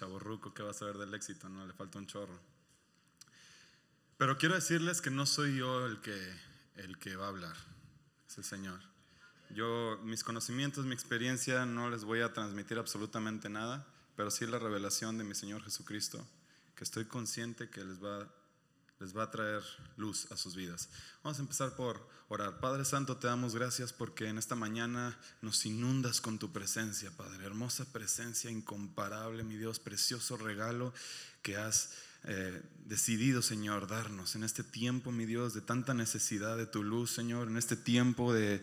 chaborruco que va a saber del éxito, no le falta un chorro. Pero quiero decirles que no soy yo el que, el que va a hablar, es el Señor. Yo, mis conocimientos, mi experiencia, no les voy a transmitir absolutamente nada, pero sí la revelación de mi Señor Jesucristo, que estoy consciente que les va, les va a traer luz a sus vidas. Vamos a empezar por orar. Padre Santo, te damos gracias porque en esta mañana nos inundas con tu presencia, Padre. Hermosa presencia, incomparable, mi Dios, precioso regalo que has eh, decidido, Señor, darnos en este tiempo, mi Dios, de tanta necesidad de tu luz, Señor, en este tiempo de,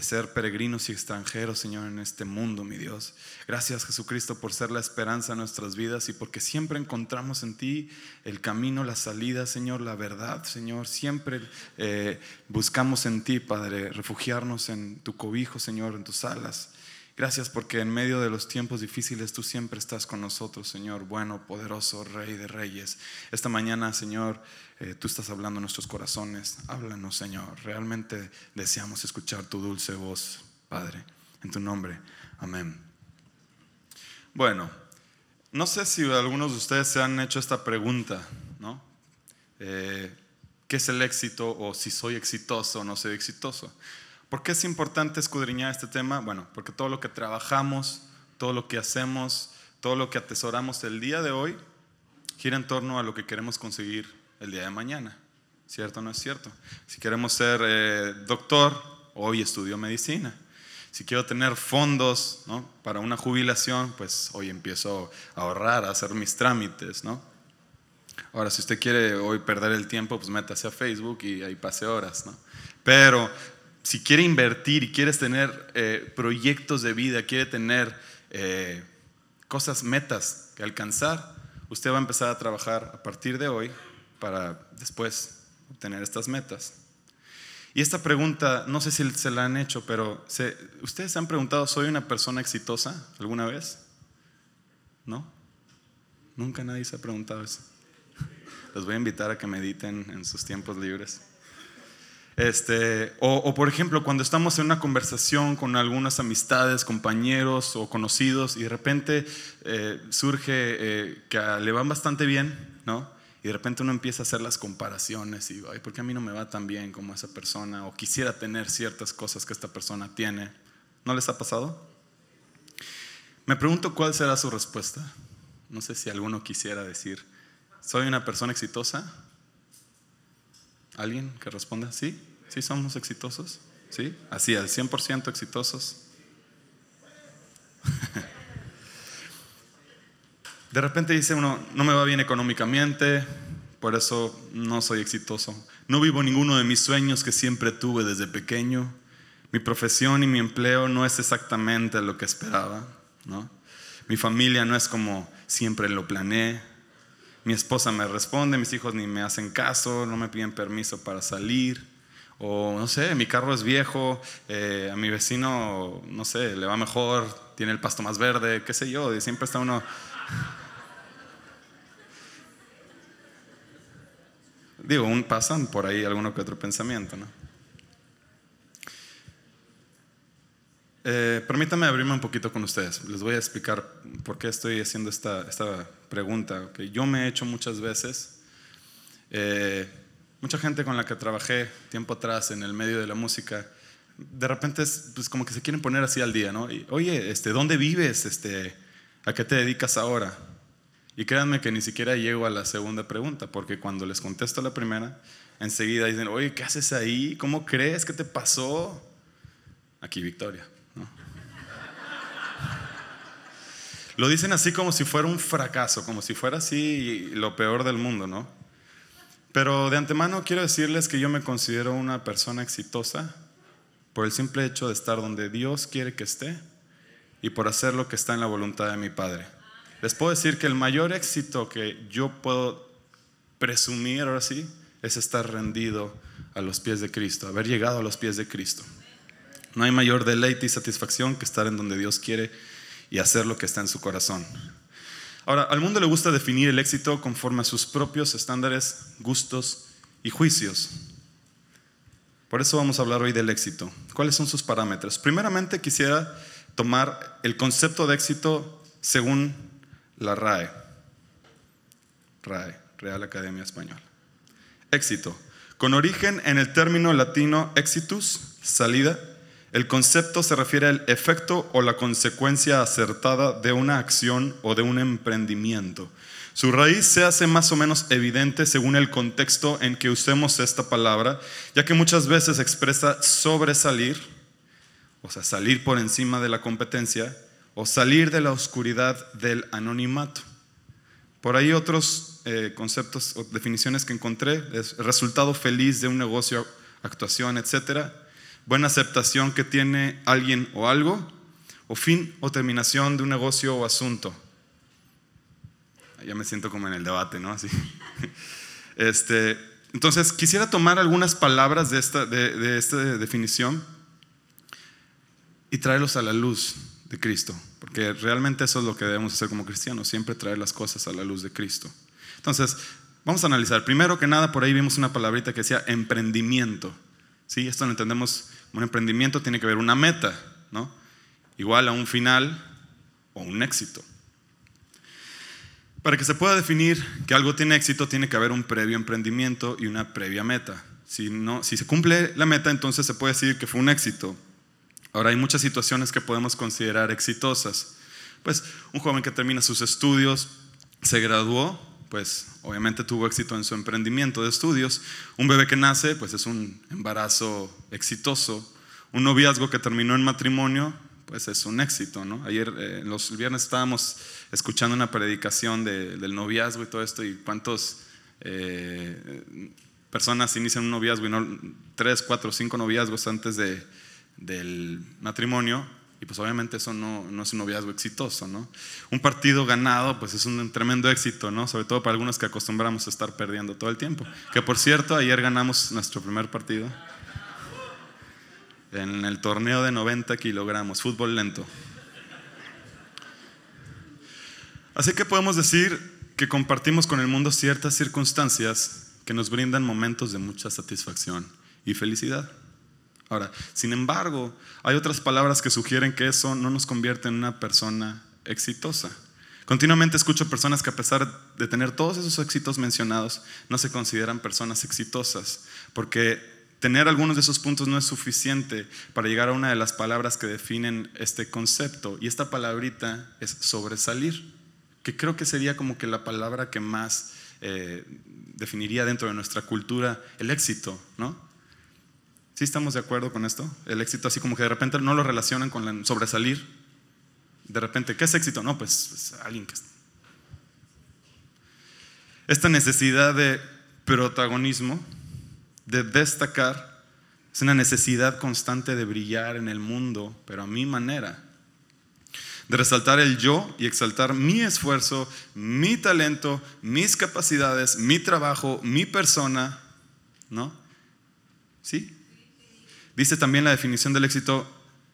ser peregrinos y extranjeros, Señor, en este mundo, mi Dios. Gracias, Jesucristo, por ser la esperanza de nuestras vidas y porque siempre encontramos en ti el camino, la salida, Señor, la verdad, Señor. Siempre eh, buscamos en ti, Padre, refugiarnos en tu cobijo, Señor, en tus alas. Gracias porque en medio de los tiempos difíciles tú siempre estás con nosotros, Señor, bueno, poderoso, Rey de Reyes. Esta mañana, Señor, eh, tú estás hablando en nuestros corazones. Háblanos, Señor. Realmente deseamos escuchar tu dulce voz, Padre. En tu nombre. Amén. Bueno, no sé si algunos de ustedes se han hecho esta pregunta, ¿no? Eh, ¿Qué es el éxito o si soy exitoso o no soy exitoso? ¿Por qué es importante escudriñar este tema? Bueno, porque todo lo que trabajamos, todo lo que hacemos, todo lo que atesoramos el día de hoy gira en torno a lo que queremos conseguir el día de mañana. ¿Cierto o no es cierto? Si queremos ser eh, doctor, hoy estudio medicina. Si quiero tener fondos ¿no? para una jubilación, pues hoy empiezo a ahorrar, a hacer mis trámites. ¿no? Ahora, si usted quiere hoy perder el tiempo, pues métase a Facebook y ahí pase horas. ¿no? Pero si quiere invertir y quieres tener eh, proyectos de vida, quiere tener eh, cosas, metas que alcanzar, usted va a empezar a trabajar a partir de hoy para después obtener estas metas. Y esta pregunta, no sé si se la han hecho, pero ¿ustedes se han preguntado, ¿soy una persona exitosa alguna vez? ¿No? Nunca nadie se ha preguntado eso. Los voy a invitar a que mediten en sus tiempos libres. Este, o, por ejemplo, cuando estamos en una conversación con algunas amistades, compañeros o conocidos y de repente eh, surge eh, que le van bastante bien, ¿no? Y de repente uno empieza a hacer las comparaciones y, ay, ¿por qué a mí no me va tan bien como esa persona? O quisiera tener ciertas cosas que esta persona tiene. ¿No les ha pasado? Me pregunto cuál será su respuesta. No sé si alguno quisiera decir, ¿soy una persona exitosa? ¿Alguien que responda? ¿Sí? ¿Sí somos exitosos? ¿Sí? Así, al 100% exitosos. De repente dice uno, no me va bien económicamente, por eso no soy exitoso. No vivo ninguno de mis sueños que siempre tuve desde pequeño. Mi profesión y mi empleo no es exactamente lo que esperaba. Mi familia no es como siempre lo planeé mi esposa me responde, mis hijos ni me hacen caso, no me piden permiso para salir. O no sé, mi carro es viejo, eh, a mi vecino, no sé, le va mejor, tiene el pasto más verde, qué sé yo, y siempre está uno... Digo, un, pasan por ahí alguno que otro pensamiento, ¿no? Eh, permítanme abrirme un poquito con ustedes. Les voy a explicar por qué estoy haciendo esta, esta pregunta que yo me he hecho muchas veces. Eh, mucha gente con la que trabajé tiempo atrás en el medio de la música, de repente es pues, como que se quieren poner así al día, ¿no? Oye, este, ¿dónde vives? Este, ¿A qué te dedicas ahora? Y créanme que ni siquiera llego a la segunda pregunta, porque cuando les contesto la primera, enseguida dicen, oye, ¿qué haces ahí? ¿Cómo crees? ¿Qué te pasó? Aquí, Victoria. Lo dicen así como si fuera un fracaso, como si fuera así lo peor del mundo, ¿no? Pero de antemano quiero decirles que yo me considero una persona exitosa por el simple hecho de estar donde Dios quiere que esté y por hacer lo que está en la voluntad de mi Padre. Les puedo decir que el mayor éxito que yo puedo presumir ahora sí es estar rendido a los pies de Cristo, haber llegado a los pies de Cristo. No hay mayor deleite y satisfacción que estar en donde Dios quiere y hacer lo que está en su corazón. Ahora, al mundo le gusta definir el éxito conforme a sus propios estándares, gustos y juicios. Por eso vamos a hablar hoy del éxito. ¿Cuáles son sus parámetros? Primeramente quisiera tomar el concepto de éxito según la RAE. RAE, Real Academia Española. Éxito. Con origen en el término latino exitus, salida, el concepto se refiere al efecto o la consecuencia acertada de una acción o de un emprendimiento. Su raíz se hace más o menos evidente según el contexto en que usemos esta palabra, ya que muchas veces expresa sobresalir, o sea, salir por encima de la competencia, o salir de la oscuridad del anonimato. Por ahí otros eh, conceptos o definiciones que encontré, es resultado feliz de un negocio, actuación, etcétera, buena aceptación que tiene alguien o algo, o fin o terminación de un negocio o asunto ya me siento como en el debate, ¿no? Así. Este, entonces, quisiera tomar algunas palabras de esta, de, esta definición y traerlos a la luz de Cristo, porque realmente eso es lo que debemos hacer como cristianos, siempre traer las cosas a la luz de Cristo. Entonces, vamos a analizar. Primero que nada, por ahí vimos una palabrita que decía emprendimiento. ¿Sí? Esto lo entendemos un emprendimiento tiene que ver una meta, ¿no? Igual a un final o un éxito. Para que se pueda definir que algo tiene éxito, tiene que haber un previo emprendimiento y una previa meta. Si, no, si se cumple la meta, entonces se puede decir que fue un éxito. Ahora hay muchas situaciones que podemos considerar exitosas. Pues un joven que termina sus estudios, se graduó, pues obviamente tuvo éxito en su emprendimiento de estudios. Un bebé que nace, pues es un embarazo exitoso. Un noviazgo que terminó en matrimonio, pues es un éxito, ¿no? Ayer, eh, los viernes estábamos escuchando una predicación del noviazgo y todo esto, y cuántas eh, personas inician un noviazgo y no tres, cuatro, cinco noviazgos antes de, del matrimonio, y pues obviamente eso no, no, es un noviazgo exitoso, ¿no? Un partido ganado, pues es un tremendo éxito, ¿no? Sobre todo para algunos que acostumbramos a estar perdiendo todo el tiempo. Que por cierto, ayer ganamos nuestro primer partido en el torneo de 90 kilogramos, fútbol lento. Así que podemos decir que compartimos con el mundo ciertas circunstancias que nos brindan momentos de mucha satisfacción y felicidad. Sin embargo, hay otras palabras que sugieren que eso no nos convierte en una persona exitosa. Continuamente escucho personas que a pesar de tener todos esos éxitos mencionados, no se consideran personas exitosas, porque tener algunos de esos puntos no es suficiente para llegar a una de las palabras que definen este concepto. Y esta palabrita es sobresalir, que creo que sería como que la palabra que más eh, definiría dentro de nuestra cultura el éxito, ¿no? ¿Sí estamos de acuerdo con esto? El éxito así como que de repente no lo relacionan con el sobresalir. De repente, ¿qué es éxito? No, pues, pues alguien que... Esta necesidad de protagonismo de destacar, es una necesidad constante de brillar en el mundo, pero a mi manera. De resaltar el yo y exaltar mi esfuerzo, mi talento, mis capacidades, mi trabajo, mi persona, ¿no? ¿Sí? Dice también la definición del éxito,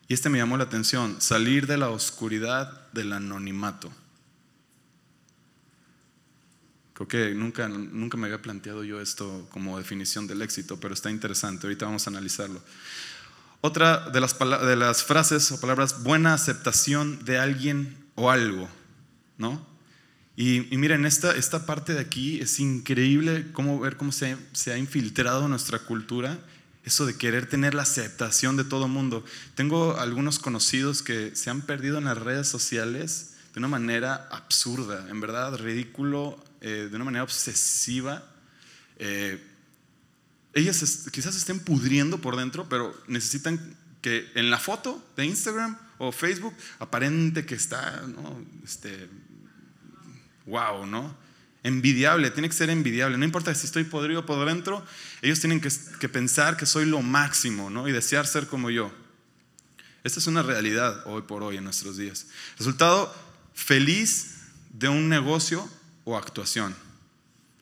y este me llamó la atención, salir de la oscuridad del anonimato. Creo que nunca, nunca me había planteado yo esto como definición del éxito, pero está interesante. Ahorita vamos a analizarlo. Otra de las, de las frases o palabras, buena aceptación de alguien o algo, ¿no? Y, miren, esta, esta parte de aquí es increíble cómo ver cómo se, se ha infiltrado nuestra cultura eso de querer tener la aceptación de todo mundo. Tengo algunos conocidos que se han perdido en las redes sociales de una manera absurda, en verdad, ridículo eh, de una manera obsesiva. Eh, ellas quizás estén pudriendo por dentro, pero necesitan que en la foto de Instagram o Facebook aparente que está, ¿no? Este, wow, ¿no? Envidiable, tiene que ser envidiable. No importa si estoy podrido por dentro, ellos tienen que, pensar que soy lo máximo, ¿no? Y desear ser como yo. Esta es una realidad hoy por hoy en nuestros días. Resultado feliz de un negocio o actuación.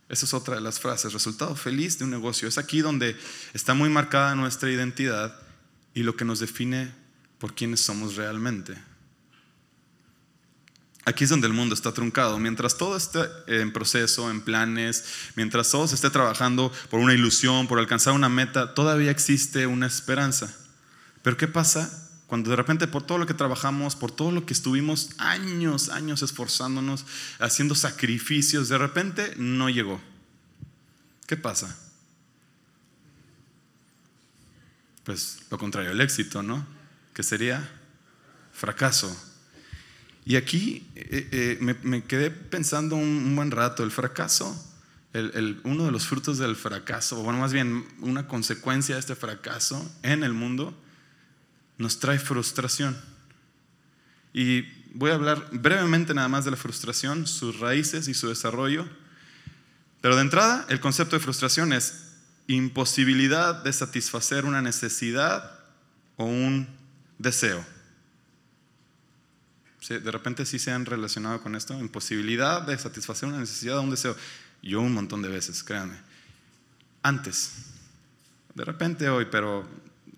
Esa es otra de las frases, resultado feliz de un negocio. Es aquí donde está muy marcada nuestra identidad y lo que nos define por quiénes somos realmente. Aquí es donde el mundo está truncado. Mientras todo esté en proceso, en planes, mientras todo se esté trabajando por una ilusión, por alcanzar una meta, todavía existe una esperanza. Pero ¿qué pasa Cuando de repente por todo lo que trabajamos, por todo lo que estuvimos años, años esforzándonos, haciendo sacrificios, de repente no llegó. ¿Qué pasa? Pues lo contrario, el éxito, ¿no? Que sería fracaso. Y aquí eh, eh, me, quedé pensando un, buen rato, el fracaso, uno de los frutos del fracaso, o bueno, más bien una consecuencia de este fracaso en el mundo, nos trae frustración. Y voy a hablar brevemente nada más de la frustración, sus raíces y su desarrollo. Pero de entrada, el concepto de frustración es imposibilidad de satisfacer una necesidad o un deseo. De repente sí se han relacionado con esto, imposibilidad de satisfacer una necesidad un deseo. Yo un montón de veces, créanme. Antes, de repente hoy, pero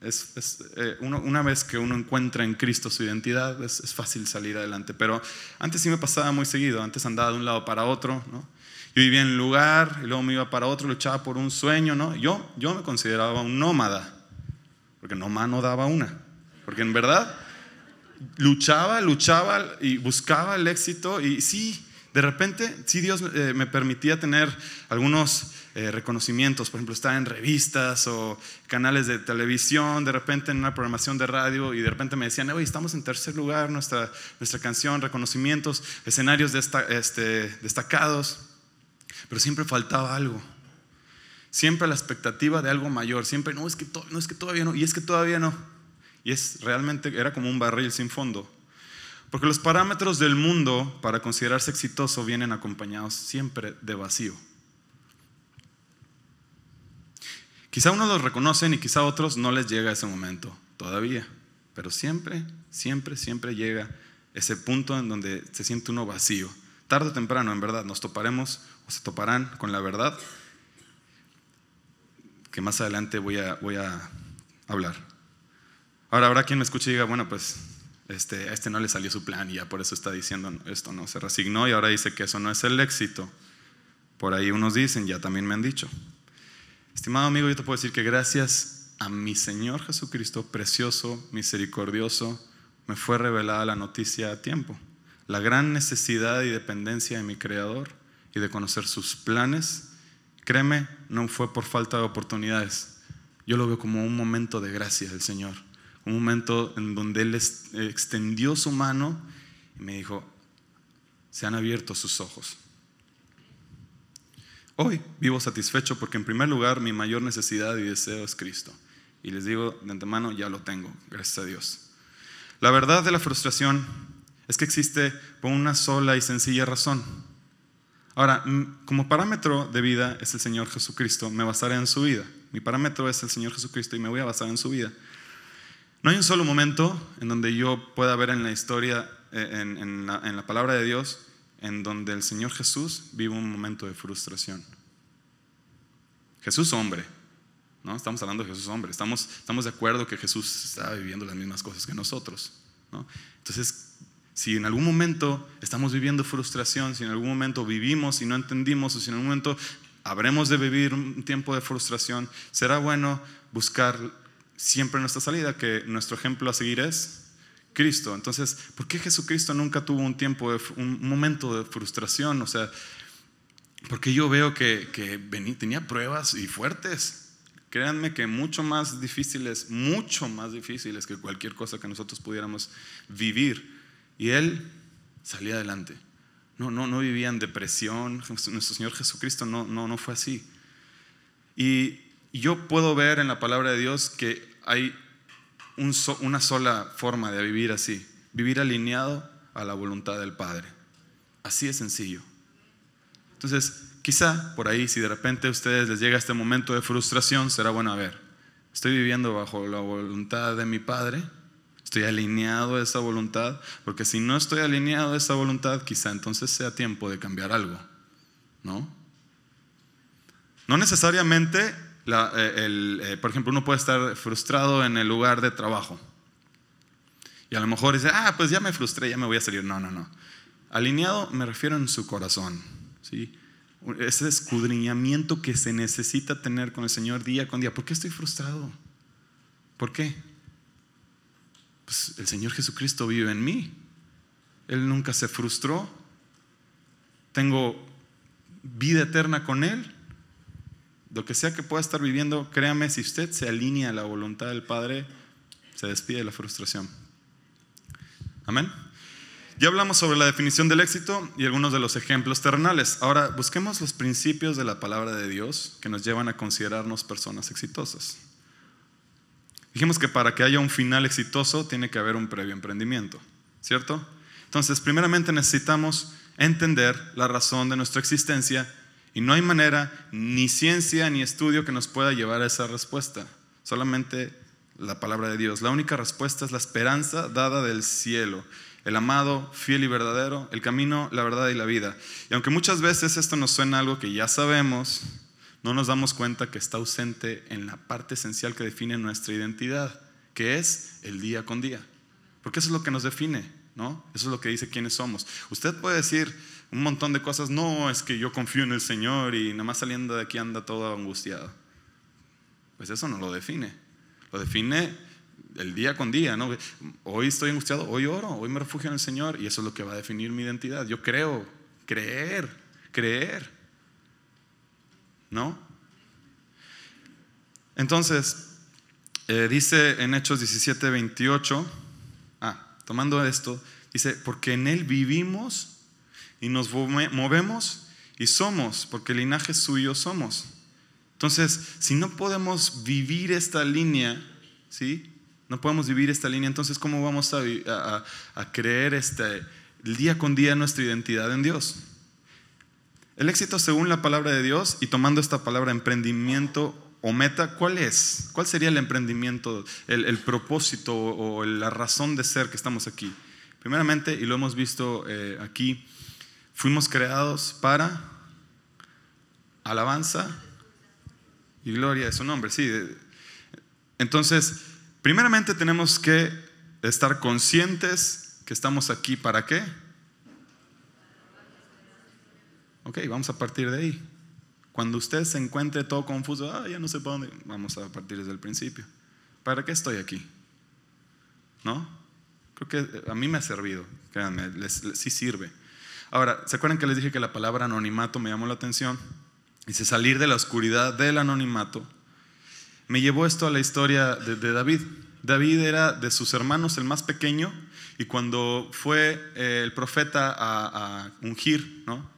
es, eh, una vez que uno encuentra en Cristo su identidad, es, fácil salir adelante. Pero antes sí me pasaba muy seguido, antes andaba de un lado para otro, ¿no? Yo vivía en un lugar y luego me iba para otro, luchaba por un sueño, ¿no? Yo, yo me consideraba un nómada, porque nomás no daba una. Porque en verdad luchaba, luchaba y buscaba el éxito y sí, de repente, sí Dios eh, me permitía tener algunos eh, reconocimientos, por ejemplo, estar en revistas o canales de televisión, de repente en una programación de radio y de repente me decían, oye, estamos en tercer lugar, nuestra, nuestra canción, reconocimientos, escenarios este, destacados, pero siempre faltaba algo. Siempre la expectativa de algo mayor, siempre, no, es que, no, es que todavía no, y es que todavía no. Y es realmente, era como un barril sin fondo. Porque los parámetros del mundo para considerarse exitoso vienen acompañados siempre de vacío. Quizá unos los reconocen y quizá otros no les llega ese momento todavía, pero siempre, siempre, siempre llega ese punto en donde se siente uno vacío. Tarde o temprano, en verdad, nos toparemos o se toparán con la verdad que más adelante voy a, voy a hablar. Ahora habrá quien me escuche y diga, bueno, pues este, a este no le salió su plan y ya por eso está diciendo esto, no, se resignó y ahora dice que eso no es el éxito. Por ahí unos dicen, ya también me han dicho. Estimado amigo, yo te puedo decir que gracias a mi Señor Jesucristo, precioso, misericordioso, me fue revelada la noticia a tiempo. La gran necesidad y dependencia de mi Creador y de conocer sus planes, créeme, no fue por falta de oportunidades. Yo lo veo como un momento de gracia del Señor un momento en donde Él extendió su mano y me dijo, se han abierto sus ojos. Hoy vivo satisfecho porque en primer lugar mi mayor necesidad y deseo es Cristo. Y les digo de antemano, ya lo tengo, gracias a Dios. La verdad de la frustración es que existe por una sola y sencilla razón. Ahora, como parámetro de vida es el Señor Jesucristo, me basaré en su vida. Mi parámetro es el Señor Jesucristo y me voy a basar en su vida. No hay un solo momento en donde yo pueda ver en la historia, eh, en, la, palabra de Dios, en donde el Señor Jesús vive un momento de frustración. Jesús hombre, ¿no? Estamos hablando de Jesús hombre, estamos, de acuerdo que Jesús estaba viviendo las mismas cosas que nosotros, ¿no? Entonces, si en algún momento estamos viviendo frustración, si en algún momento vivimos y no entendimos, o si en algún momento habremos de vivir un tiempo de frustración, será bueno buscar siempre nuestra salida, que nuestro ejemplo a seguir es Cristo. Entonces, ¿por qué Jesucristo nunca tuvo un tiempo, un momento de frustración? O sea, porque yo veo que, que tenía pruebas y fuertes. Créanme que mucho más difíciles, mucho más difíciles que cualquier cosa que nosotros pudiéramos vivir. Y Él salía adelante. No, no, no vivía en depresión. Nuestro Señor Jesucristo no, no, no fue así. Y yo puedo ver en la palabra de Dios que hay una sola forma de vivir así, vivir alineado a la voluntad del Padre. Así es sencillo. Entonces, quizá por ahí, si de repente a ustedes les llega este momento de frustración, será bueno, ver, estoy viviendo bajo la voluntad de mi Padre, estoy alineado a esa voluntad, porque si no estoy alineado a esa voluntad, quizá entonces sea tiempo de cambiar algo, ¿no? No necesariamente eh, eh, por ejemplo, uno puede estar frustrado en el lugar de trabajo. Y a lo mejor dice, ah, pues ya me frustré, ya me voy a salir. No, no, no. Alineado me refiero en su corazón. ¿sí? Ese escudriñamiento que se necesita tener con el Señor día con día. ¿Por qué estoy frustrado? ¿Por qué? pues el Señor Jesucristo vive en mí. Él nunca se frustró. Tengo vida eterna con Él. Lo que sea que pueda estar viviendo, créame, si usted se alinea a la voluntad del Padre, se despide de la frustración. Amén. Ya hablamos sobre la definición del éxito y algunos de los ejemplos terrenales. Ahora busquemos los principios de la palabra de Dios que nos llevan a considerarnos personas exitosas. Dijimos que para que haya un final exitoso tiene que haber un previo emprendimiento, ¿cierto? Entonces, primeramente necesitamos entender la razón de nuestra existencia y no hay manera, ni ciencia, ni estudio que nos pueda llevar a esa respuesta. Solamente la palabra de Dios. La única respuesta es la esperanza dada del cielo el amado, fiel y verdadero, el camino, la verdad y la vida. Y aunque muchas veces esto nos suena algo que ya sabemos, no nos damos cuenta que está ausente en la parte esencial que define nuestra identidad, que es el día con día. Porque eso es lo que nos define, ¿no? Eso es lo que dice quiénes somos. Usted puede decir un montón de cosas, no, es que yo confío en el Señor y nada más saliendo de aquí anda todo angustiado. Pues eso no lo define. Lo define el día con día, ¿no? Hoy estoy angustiado, hoy oro, hoy me refugio en el Señor y eso es lo que va a definir mi identidad. Yo creo, creer, creer, ¿no? Entonces, eh, dice en Hechos 17, 28, ah, tomando esto, dice, porque en Él vivimos y nos movemos y somos, porque el linaje suyo somos. Entonces, si no podemos vivir esta línea, ¿sí? No podemos vivir esta línea, entonces ¿cómo vamos a, creer este, el día con día nuestra identidad en Dios? El éxito según la palabra de Dios y tomando esta palabra emprendimiento o meta, ¿cuál es? ¿Cuál sería el emprendimiento, el, propósito o, la razón de ser que estamos aquí? Primeramente, y lo hemos visto eh, aquí, fuimos creados para alabanza y gloria de su nombre. Sí, entonces Primeramente tenemos que estar conscientes que estamos aquí para qué. Ok, vamos a partir de ahí. Cuando usted se encuentre todo confuso, ah, ya no sé para dónde, vamos a partir desde el principio. ¿Para qué estoy aquí? ¿No? Creo que a mí me ha servido, créanme, sí sirve. Ahora, ¿se acuerdan que les dije que la palabra anonimato me llamó la atención? Dice salir de la oscuridad del anonimato me llevó esto a la historia de, David. David era de sus hermanos el más pequeño y cuando fue eh, el profeta a, ungir, ¿no?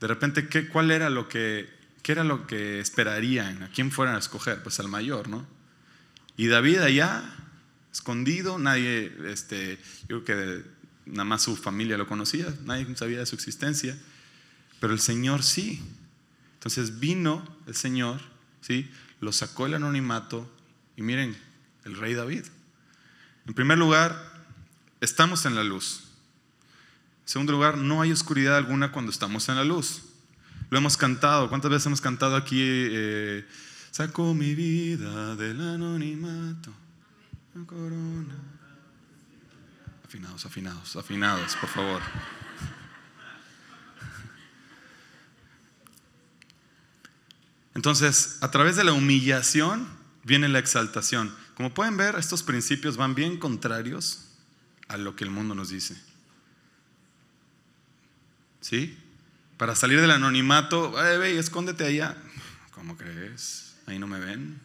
De repente, ¿qué, ¿cuál era lo que, qué era lo que esperarían? ¿A quién fueran a escoger? Pues al mayor, ¿no? Y David allá, escondido, nadie, este, yo creo que nada más su familia lo conocía, nadie sabía de su existencia, pero el Señor sí. Entonces vino el Señor, ¿sí? lo sacó el anonimato y miren, el rey David. En primer lugar, estamos en la luz. En segundo lugar, no hay oscuridad alguna cuando estamos en la luz. Lo hemos cantado. ¿Cuántas veces hemos cantado aquí? Eh, Saco mi vida del anonimato. corona. Afinados, afinados, afinados, por favor. Entonces, a través de la humillación viene la exaltación. Como pueden ver, estos principios van bien contrarios a lo que el mundo nos dice. ¿Sí? Para salir del anonimato, ve, escóndete allá. ¿Cómo crees? Ahí no me ven.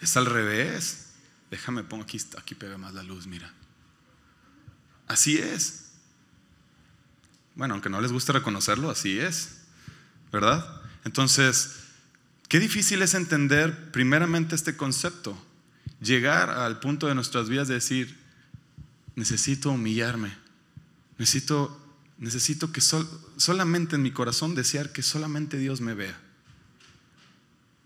Es al revés. Déjame pongo aquí, aquí pega más la luz, mira. Así es. Bueno, aunque no les guste reconocerlo, así es. ¿Verdad? Entonces, qué difícil es entender primeramente este concepto, llegar al punto de nuestras vidas de decir, necesito humillarme, necesito, necesito que solamente en mi corazón desear que solamente Dios me vea.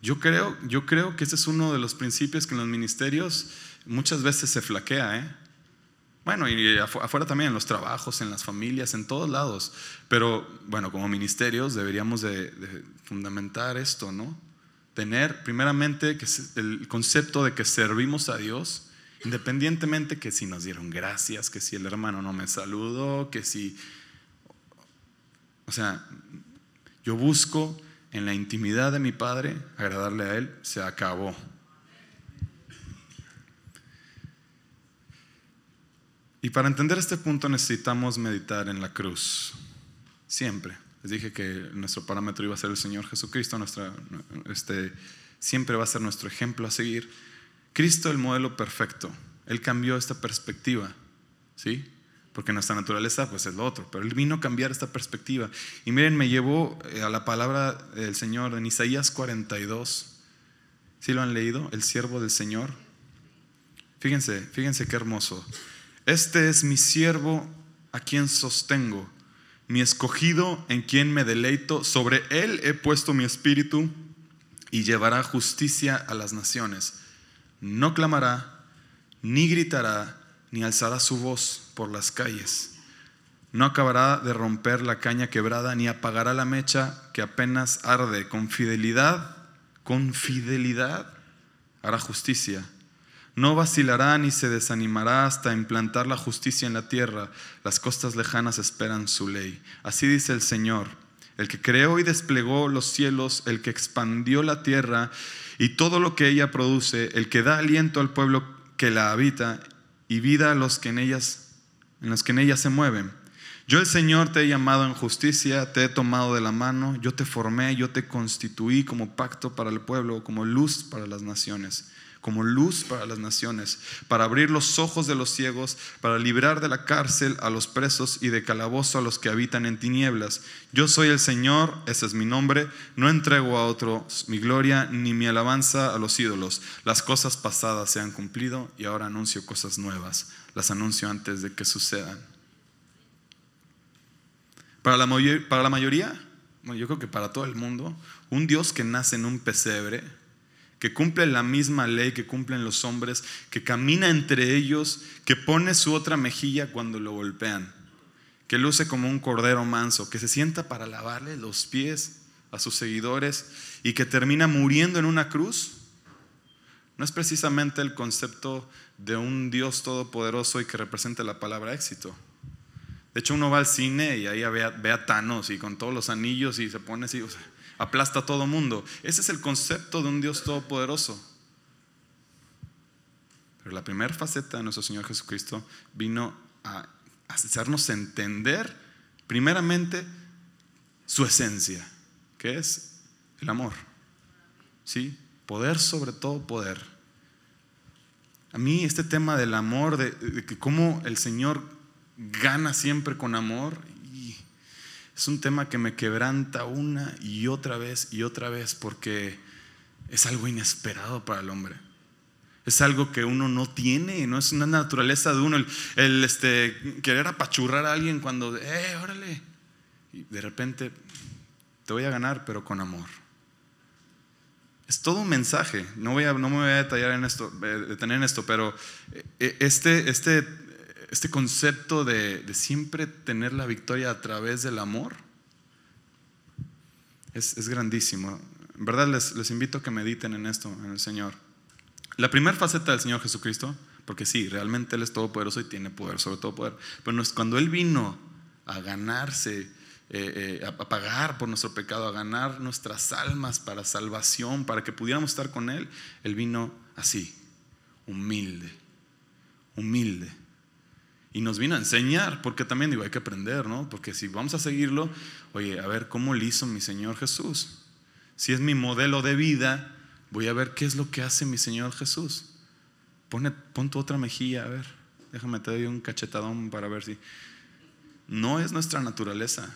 Yo creo, yo creo que ese es uno de los principios que en los ministerios muchas veces se flaquea, ¿eh? Bueno, y afuera también, en los trabajos, en las familias, en todos lados. Pero bueno, como ministerios deberíamos de, fundamentar esto, ¿no? Tener primeramente que el concepto de que servimos a Dios, independientemente que si nos dieron gracias, que si el hermano no me saludó, que si... O sea, yo busco en la intimidad de mi Padre agradarle a Él, se acabó. Y para entender este punto necesitamos meditar en la cruz, siempre. Les dije que nuestro parámetro iba a ser el Señor Jesucristo, nuestra, este, siempre va a ser nuestro ejemplo a seguir. Cristo, el modelo perfecto, Él cambió esta perspectiva, ¿sí? Porque nuestra naturaleza pues es lo otro, pero Él vino a cambiar esta perspectiva. Y miren, me llevó eh, a la palabra del Señor en Isaías 42. ¿Sí lo han leído? El siervo del Señor. Fíjense, fíjense qué hermoso. Este es mi siervo a quien sostengo, mi escogido en quien me deleito. Sobre él he puesto mi espíritu y llevará justicia a las naciones. No clamará, ni gritará, ni alzará su voz por las calles. No acabará de romper la caña quebrada, ni apagará la mecha que apenas arde. Con fidelidad, con fidelidad hará justicia. No vacilará ni se desanimará hasta implantar la justicia en la tierra. Las costas lejanas esperan su ley. Así dice el Señor el que creó y desplegó los cielos, el que expandió la tierra y todo lo que ella produce, el que da aliento al pueblo que la habita y vida a los que en ellas en los que en ella se mueven. Yo el Señor te he llamado en justicia, te he tomado de la mano, yo te formé, yo te constituí como pacto para el pueblo, como luz para las naciones como luz para las naciones, para abrir los ojos de los ciegos, para librar de la cárcel a los presos y de calabozo a los que habitan en tinieblas. Yo soy el Señor, ese es mi nombre, no entrego a otro mi gloria ni mi alabanza a los ídolos. Las cosas pasadas se han cumplido y ahora anuncio cosas nuevas. Las anuncio antes de que sucedan. Para la, para la mayoría, yo creo que para todo el mundo, un Dios que nace en un pesebre, que cumple la misma ley que cumplen los hombres, que camina entre ellos, que pone su otra mejilla cuando lo golpean, que luce como un cordero manso, que se sienta para lavarle los pies a sus seguidores y que termina muriendo en una cruz, no es precisamente el concepto de un Dios todopoderoso y que represente la palabra éxito. De hecho, uno va al cine y ahí ve a, Thanos y con todos los anillos y se pone así, aplasta a todo mundo. Ese es el concepto de un Dios todopoderoso. Pero la primera faceta de nuestro Señor Jesucristo vino a hacernos entender, primeramente, su esencia, que es el amor. ¿Sí? Poder sobre todo poder. A mí este tema del amor, de, que cómo el Señor gana siempre con amor, es un tema que me quebranta una y otra vez y otra vez porque es algo inesperado para el hombre. Es algo que uno no tiene, no es una naturaleza de uno el, este, querer apachurrar a alguien cuando, eh, órale. Y de repente te voy a ganar, pero con amor. Es todo un mensaje. No, voy a, no me voy a detallar en esto, eh, detener en esto, pero eh, este, este este concepto de, siempre tener la victoria a través del amor es, grandísimo. En verdad les, invito a que mediten en esto, en el Señor. La primera faceta del Señor Jesucristo, porque sí, realmente Él es todopoderoso y tiene poder, sobre todo poder, pero cuando Él vino a ganarse, eh, eh, a pagar por nuestro pecado, a ganar nuestras almas para salvación, para que pudiéramos estar con Él, Él vino así, humilde, humilde y nos vino a enseñar, porque también digo, hay que aprender, ¿no? Porque si vamos a seguirlo, oye, a ver cómo lo hizo mi Señor Jesús. Si es mi modelo de vida, voy a ver qué es lo que hace mi Señor Jesús. Pone, pon tu otra mejilla, a ver, déjame te doy un cachetadón para ver si... No es nuestra naturaleza,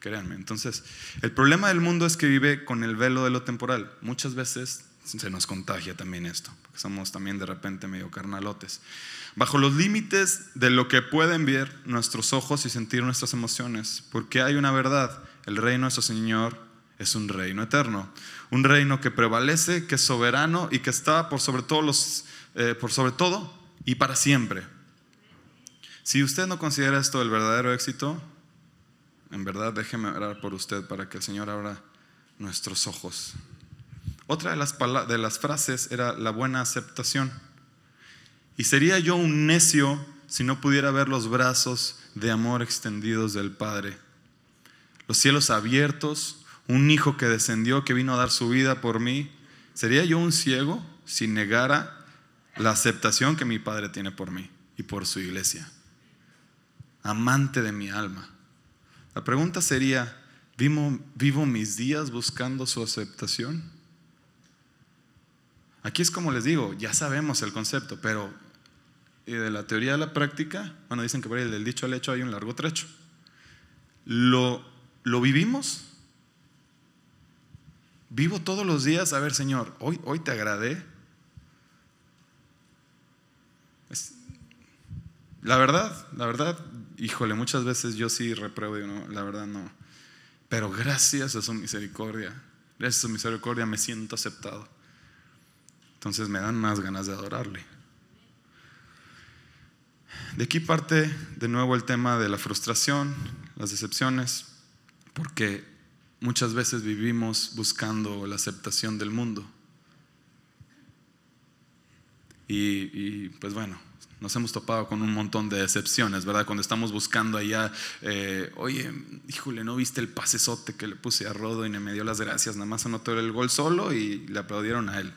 créanme. Entonces, el problema del mundo es que vive con el velo de lo temporal. Muchas veces se nos contagia también esto, porque somos también de repente medio carnalotes bajo los límites de lo que pueden ver nuestros ojos y sentir nuestras emociones, porque hay una verdad, el reino de nuestro Señor es un reino eterno, un reino que prevalece, que es soberano y que está por sobre, todos los, eh, por sobre todo y para siempre. Si usted no considera esto el verdadero éxito, en verdad déjeme orar por usted para que el Señor abra nuestros ojos. Otra de las, de las frases era la buena aceptación. Y sería yo un necio si no pudiera ver los brazos de amor extendidos del Padre. Los cielos abiertos, un hijo que descendió, que vino a dar su vida por mí. ¿Sería yo un ciego si negara la aceptación que mi Padre tiene por mí y por su iglesia? amante de mi alma. La pregunta sería, ¿vivo, vivo mis días buscando su aceptación? Aquí es como les digo, ya sabemos el concepto, pero de la teoría a la práctica, bueno, dicen que por ahí del dicho al hecho hay un largo trecho. ¿Lo, lo vivimos? Vivo todos los días, a ver Señor, hoy, hoy te agradé. la verdad, la verdad, híjole, muchas veces yo sí repruebo, no, la verdad no. Pero gracias a su misericordia, gracias a su misericordia me siento aceptado. Entonces me dan más ganas de adorarle. De aquí parte de nuevo el tema de la frustración, las decepciones, porque muchas veces vivimos buscando la aceptación del mundo. Y, pues bueno, nos hemos topado con un montón de decepciones, ¿verdad? Cuando estamos buscando allá, eh, oye, híjole, ¿no viste el pasesote que le puse a Rodo y me dio las gracias? Nada más anotó el gol solo y le aplaudieron a él.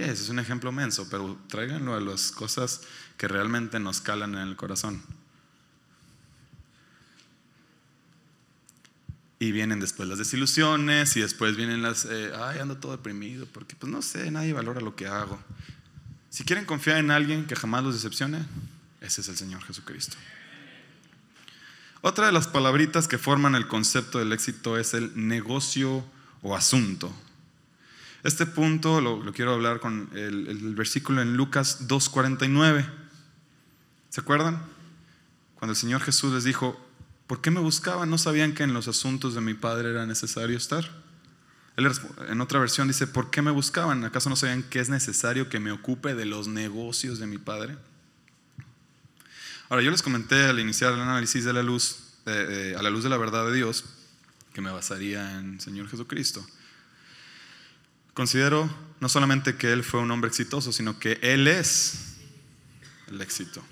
Ese es un ejemplo menso, pero tráiganlo a las cosas que realmente nos calan en el corazón. Y vienen después las desilusiones y después vienen las, eh, ay, ando todo deprimido porque pues no sé, nadie valora lo que hago. Si quieren confiar en alguien que jamás los decepcione, ese es el Señor Jesucristo. Otra de las palabritas que forman el concepto del éxito es el negocio o asunto. Este punto lo, quiero hablar con el, versículo en Lucas 2.49. ¿Se acuerdan? Cuando el Señor Jesús les dijo, ¿Por qué me buscaban? ¿No sabían que en los asuntos de mi padre era necesario estar? en otra versión dice, ¿por qué me buscaban? ¿Acaso no sabían que es necesario que me ocupe de los negocios de mi padre? Ahora, yo les comenté al iniciar el análisis de la luz, a la luz de la verdad de Dios, que me basaría en Señor Jesucristo. Considero no solamente que Él fue un hombre exitoso, sino que Él es el éxito.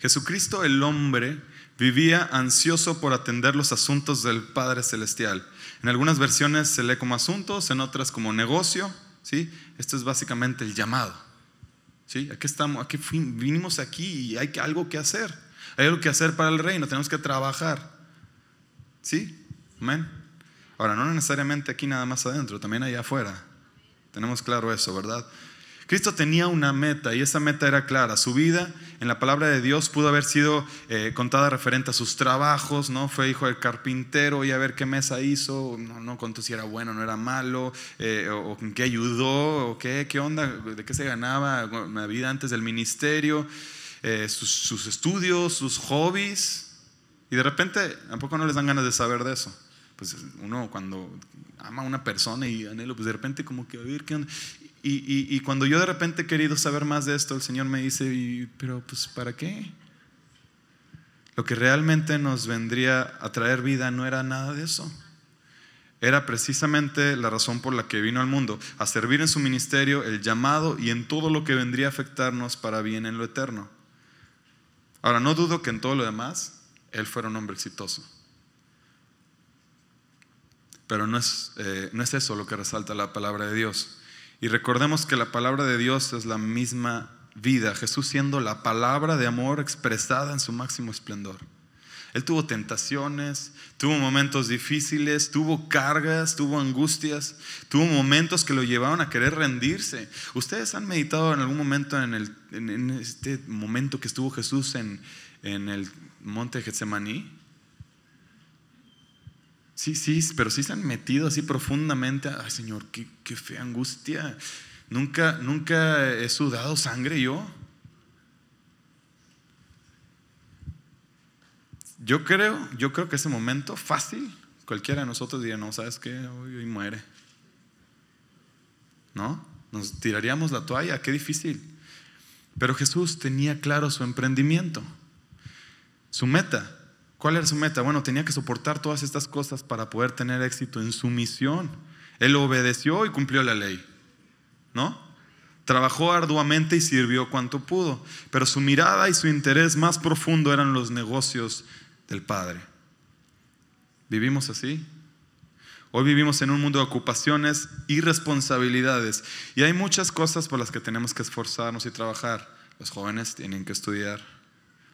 Jesucristo el hombre vivía ansioso por atender los asuntos del Padre Celestial. En algunas versiones se lee como asuntos, en otras como negocio. ¿sí? Esto es básicamente el llamado. ¿sí? Aquí estamos, aquí vinimos aquí y hay algo que hacer. Hay algo que hacer para el reino, tenemos que trabajar. ¿Sí? Amén. Ahora, no necesariamente aquí nada más adentro, también allá afuera. Tenemos claro eso, ¿verdad? Cristo tenía una meta y esa meta era clara. Su vida en la palabra de Dios pudo haber sido eh, contada referente a sus trabajos, ¿no? Fue hijo del carpintero y a ver qué mesa hizo, no, no contó si era bueno o no era malo, eh, o, en qué ayudó, o qué, qué onda, de qué se ganaba la vida antes del ministerio, eh, sus, estudios, sus hobbies. Y de repente, ¿a poco no les dan ganas de saber de eso? Pues uno cuando ama a una persona y anhelo, pues de repente como que a onda. Y, cuando yo de repente he querido saber más de esto, el Señor me dice, pero pues ¿para qué? Lo que realmente nos vendría a traer vida no era nada de eso. Era precisamente la razón por la que vino al mundo, a servir en su ministerio, el llamado y en todo lo que vendría a afectarnos para bien en lo eterno. Ahora, no dudo que en todo lo demás Él fuera un hombre exitoso. Pero no es, eh, no es eso lo que resalta la palabra de Dios. Y recordemos que la palabra de Dios es la misma vida, Jesús siendo la palabra de amor expresada en su máximo esplendor. Él tuvo tentaciones, tuvo momentos difíciles, tuvo cargas, tuvo angustias, tuvo momentos que lo llevaron a querer rendirse. ¿Ustedes han meditado en algún momento en, el, en este momento que estuvo Jesús en, en el monte Getsemaní? Sí, sí, pero sí se han metido así profundamente. Ay, Señor, qué, qué fea angustia. Nunca, nunca he sudado sangre yo. Yo creo, yo creo que ese momento fácil, cualquiera de nosotros diría, no, ¿sabes qué? Hoy, muere. ¿No? Nos tiraríamos la toalla, qué difícil. Pero Jesús tenía claro su emprendimiento, su meta. ¿Cuál era su meta? Bueno, tenía que soportar todas estas cosas para poder tener éxito en su misión. Él obedeció y cumplió la ley. ¿No? Trabajó arduamente y sirvió cuanto pudo, pero su mirada y su interés más profundo eran los negocios del Padre. ¿Vivimos así? Hoy vivimos en un mundo de ocupaciones y responsabilidades y hay muchas cosas por las que tenemos que esforzarnos y trabajar. Los jóvenes tienen que estudiar.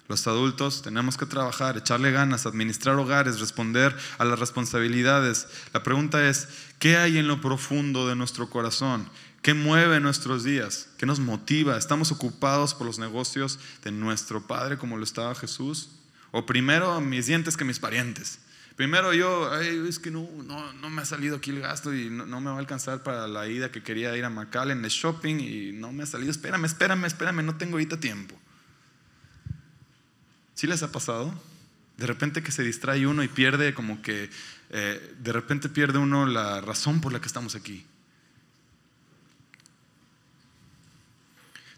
Los adultos tenemos que trabajar, echarle ganas, administrar hogares, responder a las responsabilidades. La pregunta es, ¿qué hay en lo profundo de nuestro corazón? ¿Qué mueve nuestros días? ¿Qué nos motiva? ¿Estamos ocupados por los negocios de nuestro Padre como lo estaba Jesús? ¿O primero mis dientes que mis parientes? Primero yo, es que no, no, me ha salido aquí el gasto y no, me va a alcanzar para la ida que quería ir a McAllen de shopping y no me ha salido. Espérame, espérame, espérame, no tengo ahorita tiempo. ¿Sí les ha pasado? De repente que se distrae uno y pierde como que, eh, de repente pierde uno la razón por la que estamos aquí.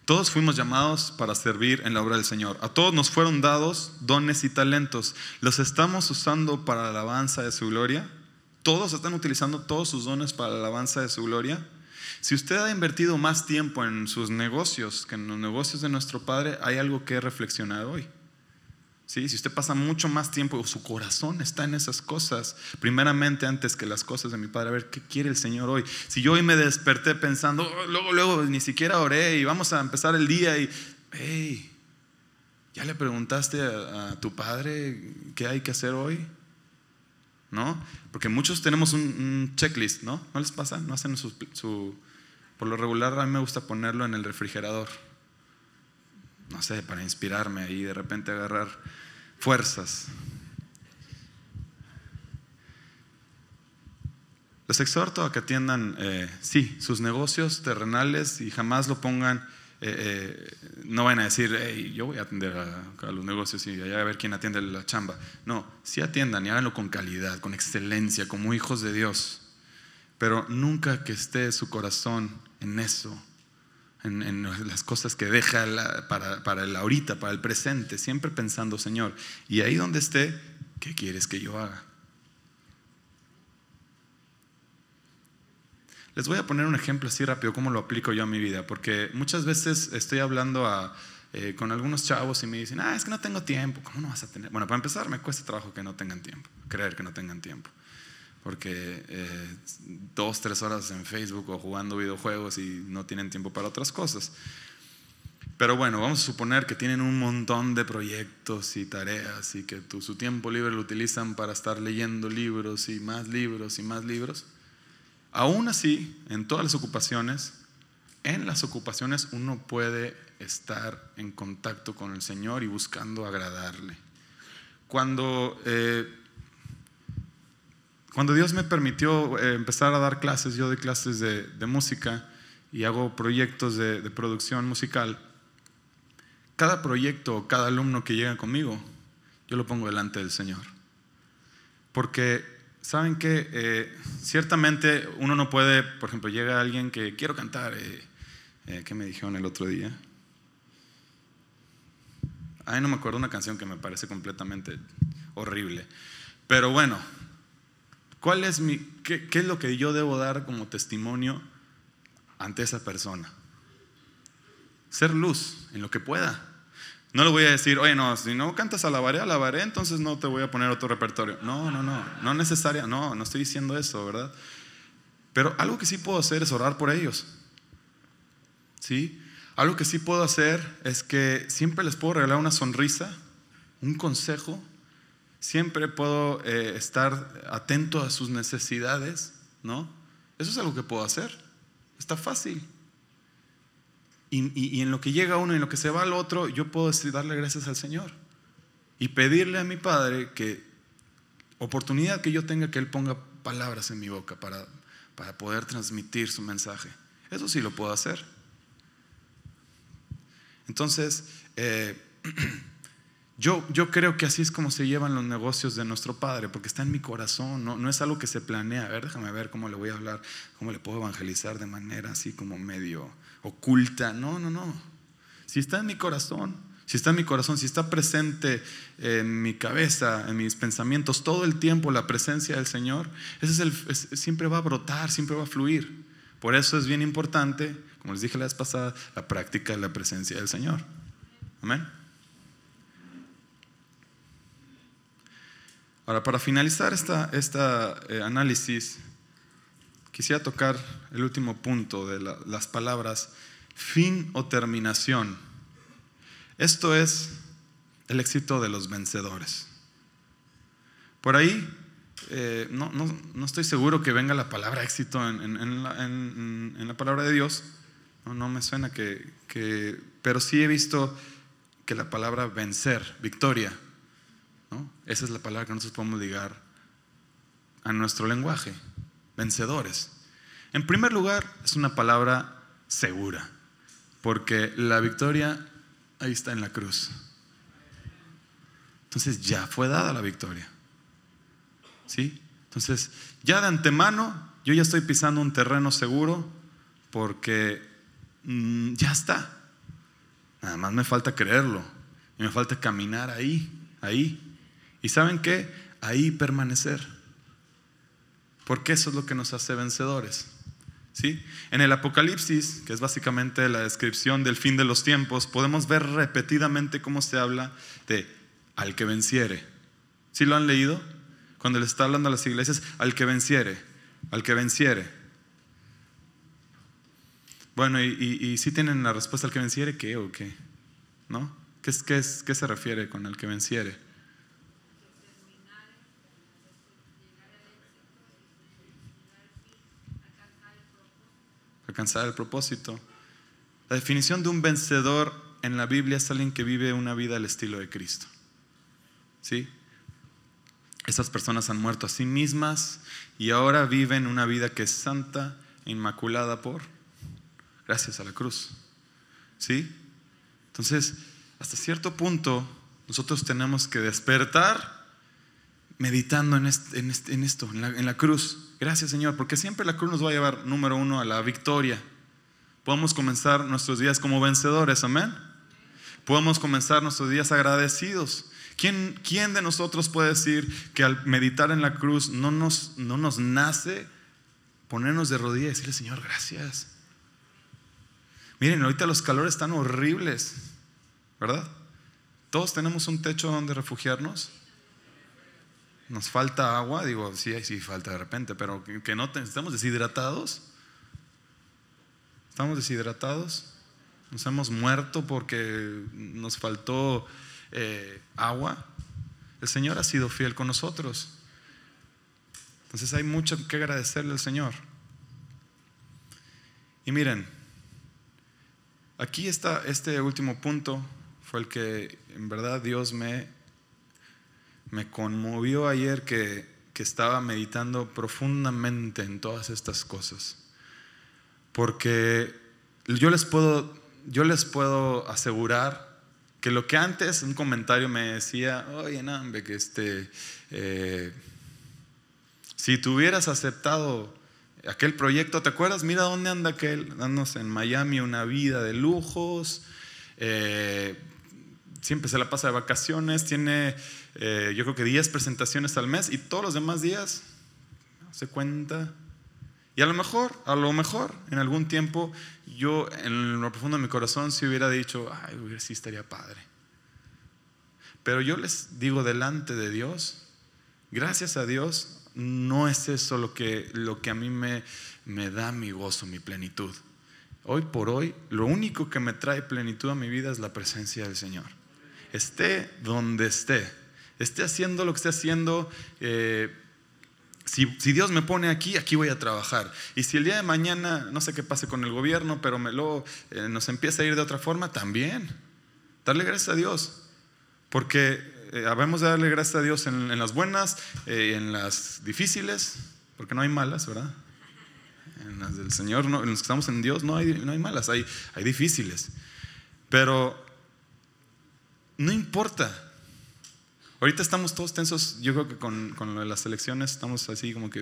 Todos fuimos llamados para servir en la obra del Señor. A todos nos fueron dados dones y talentos. ¿Los estamos usando para la alabanza de su gloria? ¿Todos están utilizando todos sus dones para la alabanza de su gloria? Si usted ha invertido más tiempo en sus negocios que en los negocios de nuestro Padre, hay algo que reflexionar hoy. Si usted pasa mucho más tiempo, su corazón está en esas cosas, primeramente antes que las cosas de mi Padre, a ver qué quiere el Señor hoy. Si yo hoy me desperté pensando, oh, luego, luego, ni siquiera oré y vamos a empezar el día y, hey, ¿ya le preguntaste a, tu Padre qué hay que hacer hoy? ¿No? Porque muchos tenemos un, checklist, ¿no? ¿No les pasa? No hacen su, su, por lo regular a mí me gusta ponerlo en el refrigerador no sé, para inspirarme y de repente agarrar fuerzas. Les exhorto a que atiendan, eh, sí, sus negocios terrenales y jamás lo pongan, eh, eh, no van a decir, hey, yo voy a atender a, los negocios y allá a ver quién atiende la chamba. No, sí atiendan y háganlo con calidad, con excelencia, como hijos de Dios. Pero nunca que esté su corazón en eso, en, las cosas que deja para, para el ahorita, para el presente, siempre pensando, Señor, y ahí donde esté, ¿qué quieres que yo haga? Les voy a poner un ejemplo así rápido, cómo lo aplico yo a mi vida, porque muchas veces estoy hablando eh, con algunos chavos y me dicen, ah, es que no tengo tiempo. ¿Cómo no vas a tener? Bueno, para empezar, me cuesta trabajo que no tengan tiempo, creer que no tengan tiempo porque eh, dos, tres horas en Facebook o jugando videojuegos y no tienen tiempo para otras cosas. Pero bueno, vamos a suponer que tienen un montón de proyectos y tareas y que su tiempo libre lo utilizan para estar leyendo libros y más libros y más libros. Aún así, en todas las ocupaciones, en las ocupaciones uno puede estar en contacto con el Señor y buscando agradarle. Cuando eh, cuando Dios me permitió eh, empezar a dar clases, yo doy clases de, música y hago proyectos de, producción musical, cada proyecto, cada alumno que llega conmigo, yo lo pongo delante del Señor. Porque, ¿saben que eh, ciertamente uno no puede, por ejemplo, llega alguien que quiero cantar, eh, ¿qué me dijeron el otro día? Ay, no me acuerdo una canción que me parece completamente horrible. Pero bueno, ¿Cuál es mi, qué, es lo que yo debo dar como testimonio ante esa persona? Ser luz en lo que pueda. No le voy a decir, oye, no, si no cantas alabaré, alabaré, entonces no te voy a poner otro repertorio. No, no, no, no necesaria, no, no estoy diciendo eso, ¿verdad? Pero algo que sí puedo hacer es orar por ellos. ¿Sí? Algo que sí puedo hacer es que siempre les puedo regalar una sonrisa, un consejo, siempre puedo eh, estar atento a sus necesidades, ¿no? Eso es algo que puedo hacer. Está fácil. Y, en lo que llega uno y en lo que se va al otro, yo puedo darle gracias al Señor. Y pedirle a mi Padre que, oportunidad que yo tenga, que Él ponga palabras en mi boca para, para poder transmitir su mensaje. Eso sí lo puedo hacer. Entonces, eh, Yo, yo creo que así es como se llevan los negocios de nuestro Padre, porque está en mi corazón, no, no es algo que se planea. A ver, déjame ver cómo le voy a hablar, cómo le puedo evangelizar de manera así como medio oculta. No, no, no. Si está en mi corazón, si está en mi corazón, si está presente en mi cabeza, en mis pensamientos, todo el tiempo la presencia del Señor, ese es el, siempre va a brotar, siempre va a fluir. Por eso es bien importante, como les dije la vez pasada, la práctica de la presencia del Señor. Amén. Ahora, para finalizar este esta, eh, análisis, quisiera tocar el último punto de las palabras fin o terminación. Esto es el éxito de los vencedores. Por ahí, eh, no, estoy seguro que venga la palabra éxito en, la, palabra de Dios. No, me suena que, que, pero sí he visto que la palabra vencer, victoria, esa es la palabra que nosotros podemos ligar a nuestro lenguaje, vencedores. En primer lugar, es una palabra segura, porque la victoria ahí está en la cruz. Entonces ya fue dada la victoria. ¿Sí? Entonces, ya de antemano, yo ya estoy pisando un terreno seguro porque mm, ya está. Nada más me falta creerlo. Y me falta caminar ahí, ahí. ¿Y saben qué? Ahí permanecer. Porque eso es lo que nos hace vencedores. ¿Sí? En el Apocalipsis, que es básicamente la descripción del fin de los tiempos, podemos ver repetidamente cómo se habla de al que venciere. ¿Sí lo han leído? Cuando le está hablando a las iglesias, al que venciere, al que venciere. Bueno, y, si tienen la respuesta al que venciere, ¿qué o qué? ¿No? ¿Qué, qué, qué se refiere con el que venciere? Alcanzar el propósito. La definición de un vencedor en la Biblia es alguien que vive una vida al estilo de Cristo. ¿Sí? Esas personas han muerto a sí mismas y ahora viven una vida que es santa e inmaculada por gracias a la cruz. ¿Sí? Entonces, hasta cierto punto, nosotros tenemos que despertar meditando en, esto, en, la, en la cruz. Gracias Señor, porque siempre la cruz nos va a llevar, número uno, a la victoria. Podemos comenzar nuestros días como vencedores, amén. Podemos comenzar nuestros días agradecidos. ¿Quién, ¿Quién, de nosotros puede decir que al meditar en la cruz no nos, no nos nace ponernos de rodillas y decirle, Señor, gracias? Miren, ahorita los calores están horribles, ¿verdad? Todos tenemos un techo donde refugiarnos. Nos falta agua, digo, sí, sí falta de repente, pero que, no estamos deshidratados. Estamos deshidratados. Nos hemos muerto porque nos faltó eh, agua. El Señor ha sido fiel con nosotros. Entonces hay mucho que agradecerle al Señor. Y miren, aquí está este último punto, fue el que en verdad Dios me me conmovió ayer que, estaba meditando profundamente en todas estas cosas. Porque yo les puedo, yo les puedo asegurar que lo que antes un comentario me decía, oye, Nambe, que este, eh, si tú hubieras aceptado aquel proyecto, ¿te acuerdas? Mira dónde anda aquel, dándonos en Miami una vida de lujos, eh, siempre se la pasa de vacaciones, tiene eh, yo creo que 10 presentaciones al mes y todos los demás días se cuenta. Y a lo mejor, a lo mejor, en algún tiempo, yo en lo profundo de mi corazón si hubiera dicho, ay, sí estaría padre. Pero yo les digo delante de Dios, gracias a Dios, no es eso lo que, lo que a mí me, me da mi gozo, mi plenitud. Hoy por hoy, lo único que me trae plenitud a mi vida es la presencia del Señor. Esté donde esté esté haciendo lo que esté haciendo, eh, si, Dios me pone aquí, aquí voy a trabajar. Y si el día de mañana, no sé qué pase con el gobierno, pero me eh, nos empieza a ir de otra forma, también. Darle gracias a Dios. Porque eh, habemos de darle gracias a Dios en, las buenas, en las difíciles, porque no hay malas, ¿verdad? En las del Señor, en los que estamos en Dios, no hay, no hay malas, hay, hay difíciles. Pero no importa Ahorita estamos todos tensos, yo creo que con, con lo de las elecciones estamos así como que,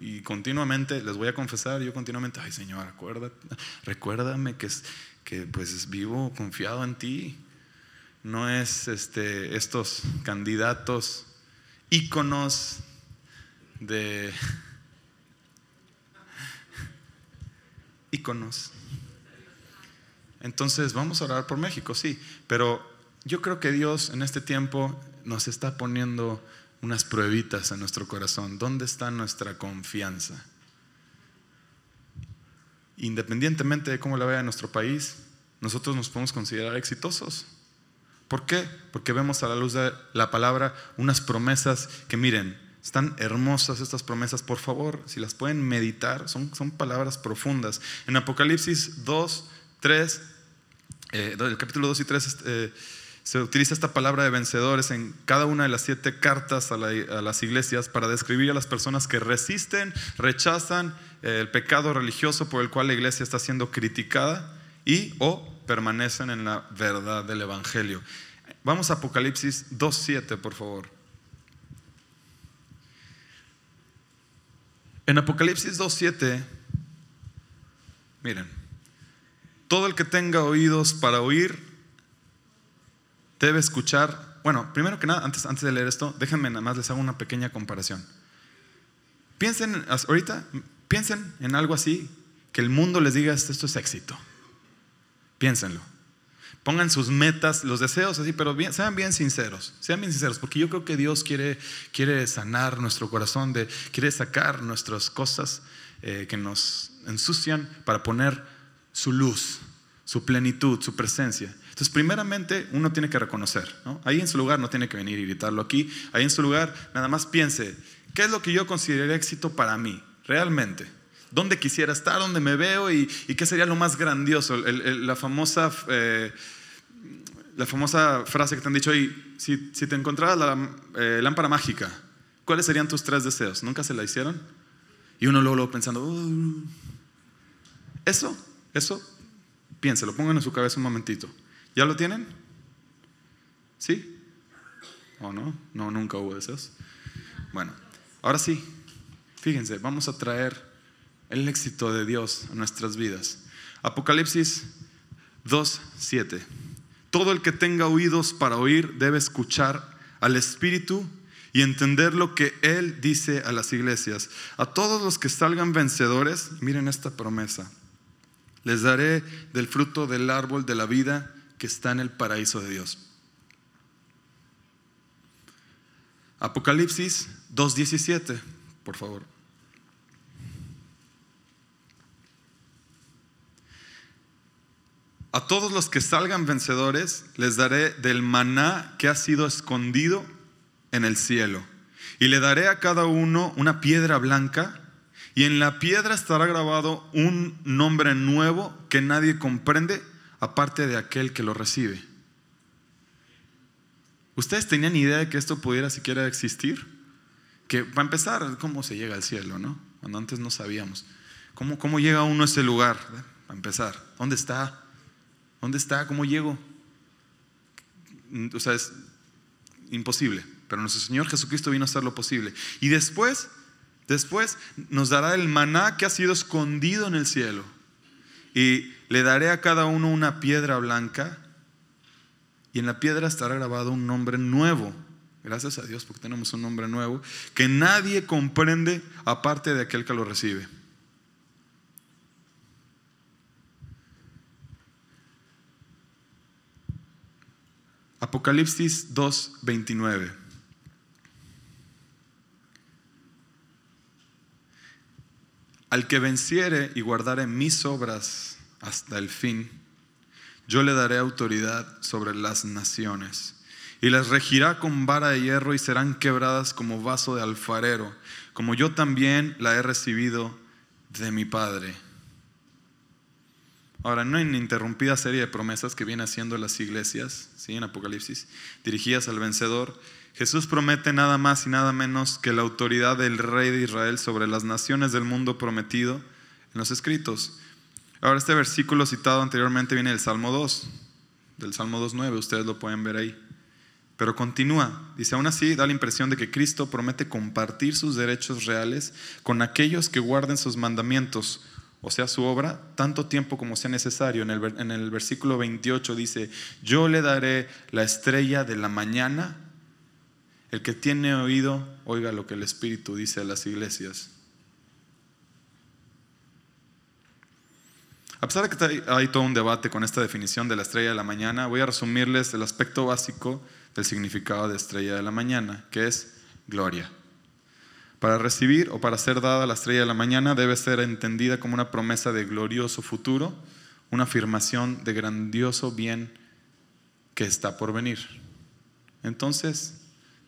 y continuamente, les voy a confesar, yo continuamente, ay Señor, acuérdate, recuérdame que, que pues vivo confiado en ti. No es este, estos candidatos íconos de íconos. Entonces, vamos a orar por México, sí, pero yo creo que Dios en este tiempo nos está poniendo unas pruebitas en nuestro corazón. ¿Dónde está nuestra confianza? Independientemente de cómo la vea nuestro país, nosotros nos podemos considerar exitosos. ¿Por qué? Porque vemos a la luz de la palabra unas promesas que miren, están hermosas estas promesas, por favor, si las pueden meditar, son, son palabras profundas. En Apocalipsis 2, 3, eh, el capítulo 2 y 3 eh, se utiliza esta palabra de vencedores en cada una de las siete cartas a, las iglesias para describir a las personas que resisten, rechazan eh, el pecado religioso por el cual la iglesia está siendo criticada y o permanecen en la verdad del Evangelio. Vamos a Apocalipsis 2.7, por favor. En Apocalipsis 2.7, miren, todo el que tenga oídos para oír, debe escuchar. Bueno, primero que nada, antes, antes de leer esto, déjenme nada más les hago una pequeña comparación. Piensen, ahorita, piensen en algo así, que el mundo les diga esto es éxito. Piénsenlo. Pongan sus metas, los deseos así, pero sean bien sinceros, sean bien sinceros, porque yo creo que Dios quiere, quiere sanar nuestro corazón, de, quiere sacar nuestras cosas eh, que nos ensucian para poner su luz, su plenitud, su presencia. Entonces, primeramente, uno tiene que reconocer, Ahí en su lugar no tiene que venir y gritarlo aquí, ahí en su lugar nada más piense, ¿qué es lo que yo consideraría éxito para mí, realmente? dónde quisiera estar, dónde me veo y, qué sería lo más grandioso. la, famosa, eh, la famosa frase que te han dicho ahí, si, te encontraras la eh, lámpara mágica, ¿cuáles serían tus tres deseos? ¿Nunca se la hicieron? Y uno luego, luego pensando, uh". eso, eso, piénselo, pongan en su cabeza un momentito. ¿Ya lo tienen? ¿Sí? ¿O no? No, nunca hubo deseos. Bueno, ahora sí, fíjense, vamos a traer el éxito de Dios en nuestras vidas. Apocalipsis 2.7. Todo el que tenga oídos para oír debe escuchar al Espíritu y entender lo que Él dice a las iglesias. A todos los que salgan vencedores, miren esta promesa. Les daré del fruto del árbol de la vida que está en el paraíso de Dios. Apocalipsis 2.17, por favor. A todos los que salgan vencedores les daré del maná que ha sido escondido en el cielo. Y le daré a cada uno una piedra blanca y en la piedra estará grabado un nombre nuevo que nadie comprende aparte de aquel que lo recibe. ¿Ustedes tenían idea de que esto pudiera siquiera existir? Que para empezar, ¿cómo se llega al cielo, no? Cuando antes no sabíamos. ¿Cómo, cómo llega uno a ese lugar? Para empezar, ¿dónde está? ¿Dónde está? ¿Cómo llego? O sea, es imposible. Pero nuestro Señor Jesucristo vino a hacer lo posible. Y después, después nos dará el maná que ha sido escondido en el cielo. Y le daré a cada uno una piedra blanca. Y en la piedra estará grabado un nombre nuevo. Gracias a Dios porque tenemos un nombre nuevo. Que nadie comprende aparte de aquel que lo recibe. Apocalipsis 2:29. Al que venciere y guardare mis obras hasta el fin, yo le daré autoridad sobre las naciones y las regirá con vara de hierro y serán quebradas como vaso de alfarero, como yo también la he recibido de mi Padre. Ahora, no hay una interrumpida serie de promesas que viene haciendo las iglesias, ¿sí? en Apocalipsis, dirigidas al vencedor. Jesús promete nada más y nada menos que la autoridad del rey de Israel sobre las naciones del mundo prometido en los escritos. Ahora, este versículo citado anteriormente viene del Salmo 2, del Salmo 2.9, ustedes lo pueden ver ahí. Pero continúa, dice, aún así da la impresión de que Cristo promete compartir sus derechos reales con aquellos que guarden sus mandamientos o sea, su obra, tanto tiempo como sea necesario. En el, en el versículo 28 dice, yo le daré la estrella de la mañana. El que tiene oído, oiga lo que el Espíritu dice a las iglesias. A pesar de que hay todo un debate con esta definición de la estrella de la mañana, voy a resumirles el aspecto básico del significado de estrella de la mañana, que es gloria. Para recibir o para ser dada la estrella de la mañana debe ser entendida como una promesa de glorioso futuro, una afirmación de grandioso bien que está por venir. Entonces,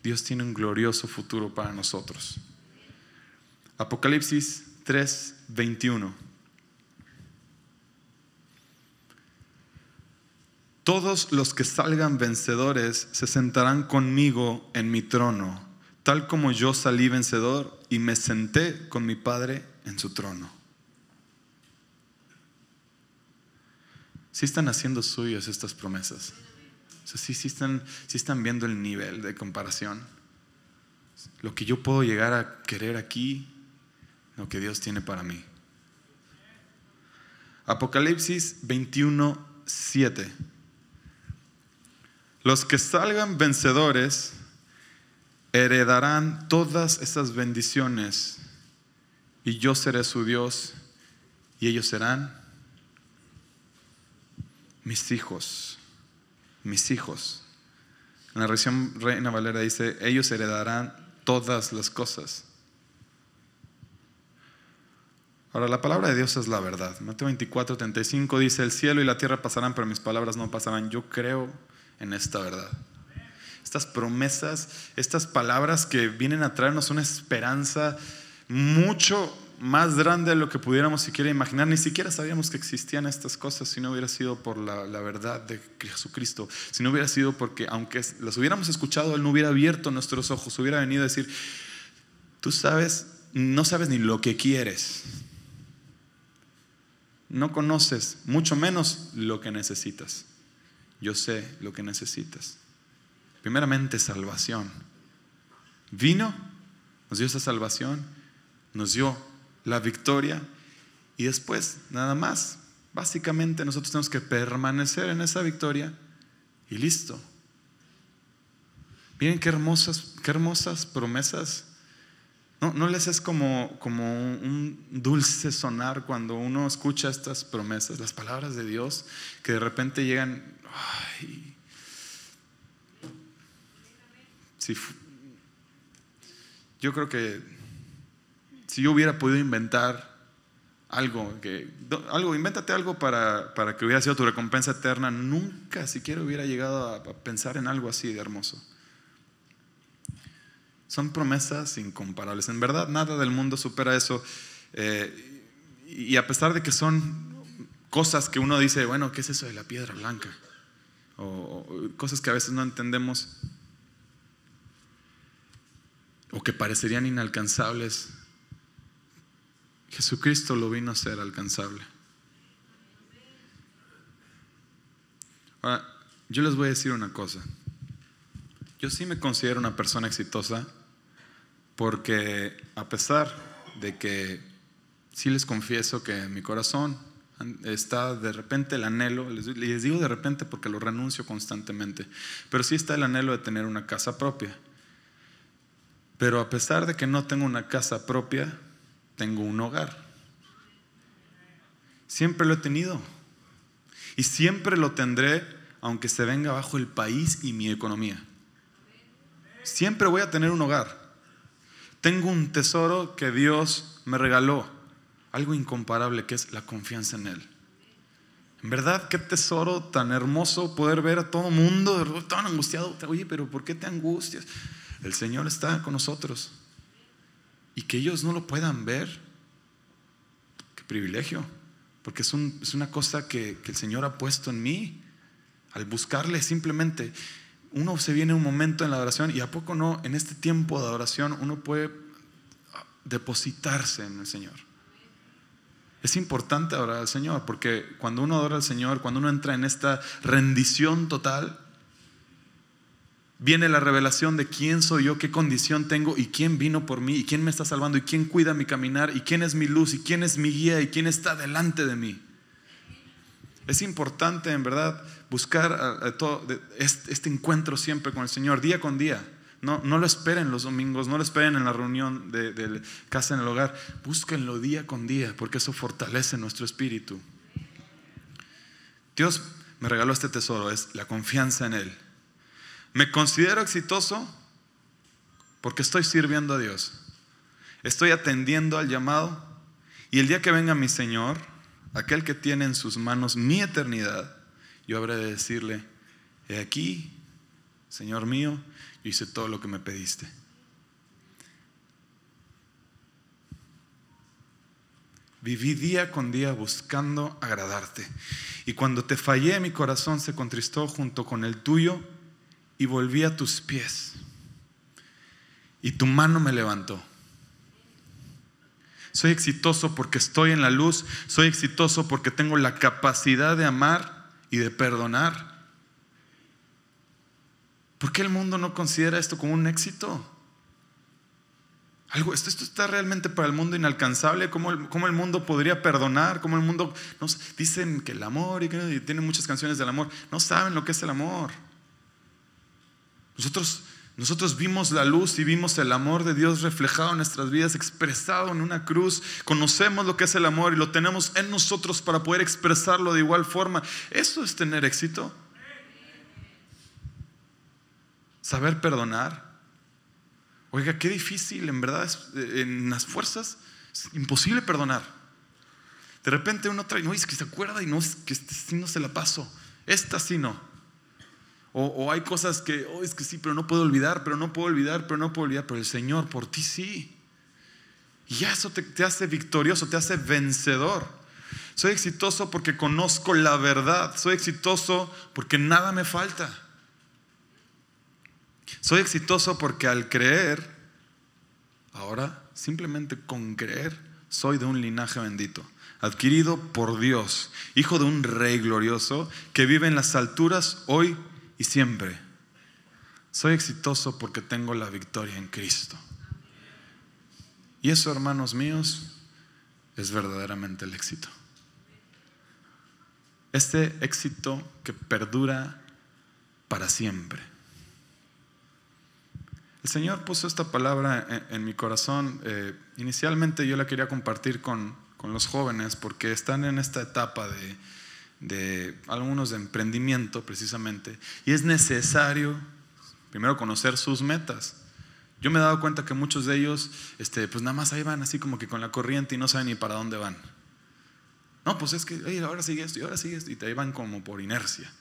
Dios tiene un glorioso futuro para nosotros. Apocalipsis 3, 21. Todos los que salgan vencedores se sentarán conmigo en mi trono, tal como yo salí vencedor y me senté con mi Padre en su trono. Si están haciendo suyas estas promesas. O están, sí están viendo el nivel de comparación. Lo que yo puedo llegar a querer aquí, lo que Dios tiene para mí. Apocalipsis 21, 7. Los que salgan vencedores heredarán todas esas bendiciones y yo seré su Dios y ellos serán mis hijos, mis hijos. En la versión Reina Valera dice, ellos heredarán todas las cosas. Ahora, la palabra de Dios es la verdad. Mateo 24, 35 dice, el cielo y la tierra pasarán, pero mis palabras no pasarán. Yo creo en esta verdad. Estas promesas, estas palabras que vienen a traernos una esperanza mucho más grande de lo que pudiéramos siquiera imaginar. Ni siquiera sabíamos que existían estas cosas si no hubiera sido por la, verdad de Jesucristo. Si no hubiera sido porque, aunque las hubiéramos escuchado, Él no hubiera abierto nuestros ojos, hubiera venido a decir, tú sabes, no sabes ni lo que quieres. No conoces, mucho menos lo que necesitas yo sé lo que necesitas. Primeramente, salvación. Vino, nos dio esa salvación, nos dio la victoria y después, nada más, básicamente nosotros tenemos que permanecer en esa victoria y listo. Miren qué hermosas, qué hermosas promesas. No, no les es como, como un dulce sonar cuando uno escucha estas promesas, las palabras de Dios, que de repente llegan yo creo que si yo hubiera podido inventar algo, algo invéntate algo para, para, que hubiera sido tu recompensa eterna, nunca siquiera hubiera llegado a, pensar en algo así de hermoso. Son promesas incomparables. En verdad, nada del mundo supera eso. Eh, y a pesar de que son cosas que uno dice, bueno, ¿qué es eso de la piedra blanca? o cosas que a veces no entendemos o que parecerían inalcanzables, Jesucristo lo vino a ser alcanzable. Ahora, yo les voy a decir una cosa. Yo sí me considero una persona exitosa porque a pesar de que sí les confieso que mi corazón está de repente el anhelo, les digo de repente porque lo renuncio constantemente, pero sí está el anhelo de tener una casa propia. Pero a pesar de que no tengo una casa propia, tengo un hogar. Siempre lo he tenido. Y siempre lo tendré aunque se venga bajo el país y mi economía. Siempre voy a tener un hogar. Tengo un tesoro que Dios me regaló algo incomparable que es la confianza en Él. En verdad, qué tesoro tan hermoso poder ver a todo mundo tan angustiado. Oye, pero ¿por qué te angustias? El Señor está con nosotros. Y que ellos no lo puedan ver. Qué privilegio. Porque es, es una cosa que, que el Señor ha puesto en mí. Al buscarle simplemente, uno se viene un momento en la adoración y a poco no, en este tiempo de adoración, uno puede depositarse en el Señor. Es importante adorar al Señor, porque cuando uno adora al Señor, cuando uno entra en esta rendición total, viene la revelación de quién soy yo, qué condición tengo y quién vino por mí y quién me está salvando y quién cuida mi caminar y quién es mi luz y quién es mi guía y quién está delante de mí. Es importante en verdad buscar todo, este encuentro siempre con el Señor, día con día. No, no lo esperen los domingos, no lo esperen en la reunión de, casa en el hogar. Búsquenlo día con día, porque eso fortalece nuestro espíritu. Dios me regaló este tesoro, es la confianza en Él. Me considero exitoso porque estoy sirviendo a Dios. Estoy atendiendo al llamado. Y el día que venga mi Señor, aquel que tiene en sus manos mi eternidad, yo habré de decirle, he aquí, Señor mío, yo hice todo lo que me pediste. Viví día con día buscando agradarte. Y cuando te fallé, mi corazón se contristó junto con el tuyo y volví a tus pies. Y tu mano me levantó. Soy exitoso porque estoy en la luz. Soy exitoso porque tengo la capacidad de amar y de perdonar. ¿Por qué el mundo no considera esto como un éxito? Algo, esto, esto está realmente para el mundo inalcanzable. ¿Cómo el, el mundo podría perdonar? ¿Cómo el mundo.? No, dicen que el amor y, que, tienen muchas canciones del amor. No saben lo que es el amor. Nosotros, nosotros vimos la luz y vimos el amor de Dios reflejado en nuestras vidas, expresado en una cruz. Conocemos lo que es el amor y lo tenemos en nosotros para poder expresarlo de igual forma. Eso es tener éxito. Saber perdonar Oiga, qué difícil, en verdad, eh, en las fuerzas es imposible perdonar. De repente uno trae, no, es que se acuerda y no, es que este sí no se la paso, esta sí no. O, hay cosas que, oh, es que sí, pero no puedo olvidar, pero no puedo olvidar, pero no puedo olvidar, pero el Señor por ti sí. Y eso te, te hace victorioso, te hace vencedor. Soy exitoso porque conozco la verdad, soy exitoso porque nada me falta. Soy exitoso porque al creer, ahora simplemente con creer, soy de un linaje bendito, adquirido por Dios, hijo de un rey glorioso que vive en las alturas hoy y siempre. Soy exitoso porque tengo la victoria en Cristo. Y eso, hermanos míos, es verdaderamente el éxito. Este éxito que perdura para siempre. El Señor puso esta palabra en, mi corazón. Eh, inicialmente yo la quería compartir con, los jóvenes porque están en esta etapa de, algunos de emprendimiento precisamente. Y es necesario primero conocer sus metas. Yo me he dado cuenta que muchos de ellos, este, pues nada más ahí van así como que con la corriente y no saben ni para dónde van. No, pues es que ahora sigue esto y ahora sigue esto y te van como por inercia.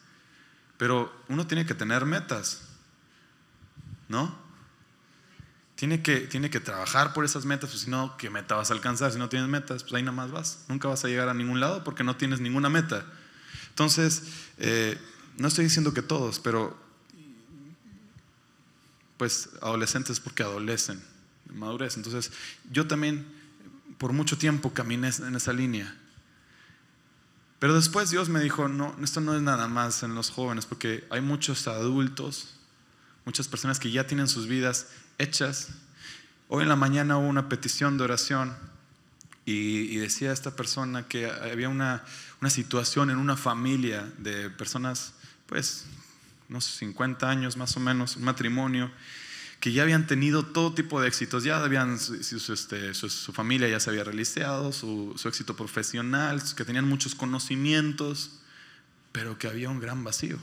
Pero uno tiene que tener metas, ¿no? tiene que, tiene que trabajar por esas metas, pues si no, ¿qué meta vas a alcanzar? Si no tienes metas, pues ahí nada más vas. Nunca vas a llegar a ningún lado porque no tienes ninguna meta. Entonces, eh, no estoy diciendo que todos, pero pues adolescentes porque adolecen, madurez. Entonces, yo también por mucho tiempo caminé en esa línea. Pero después Dios me dijo, no, esto no es nada más en los jóvenes, porque hay muchos adultos, muchas personas que ya tienen sus vidas hechas. Hoy en la mañana hubo una petición de oración y, decía esta persona que había una, una, situación en una familia de personas, pues, unos 50 años más o menos, un matrimonio, que ya habían tenido todo tipo de éxitos, ya habían, su, este, su, familia ya se había realizado, su éxito profesional, que tenían muchos conocimientos, pero que había un gran vacío.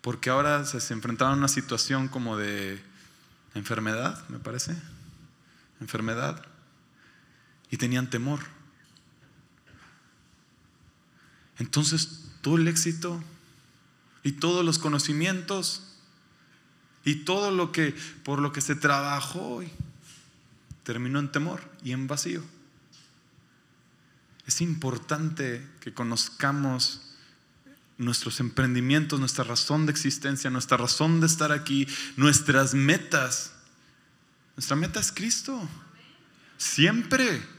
Porque ahora se enfrentaban a una situación como de enfermedad, me parece, enfermedad, y tenían temor. Entonces, todo el éxito y todos los conocimientos y todo lo que por lo que se trabajó terminó en temor y en vacío. Es importante que conozcamos nuestros emprendimientos, nuestra razón de existencia, nuestra razón de estar aquí, nuestras metas. Nuestra meta es Cristo. Siempre.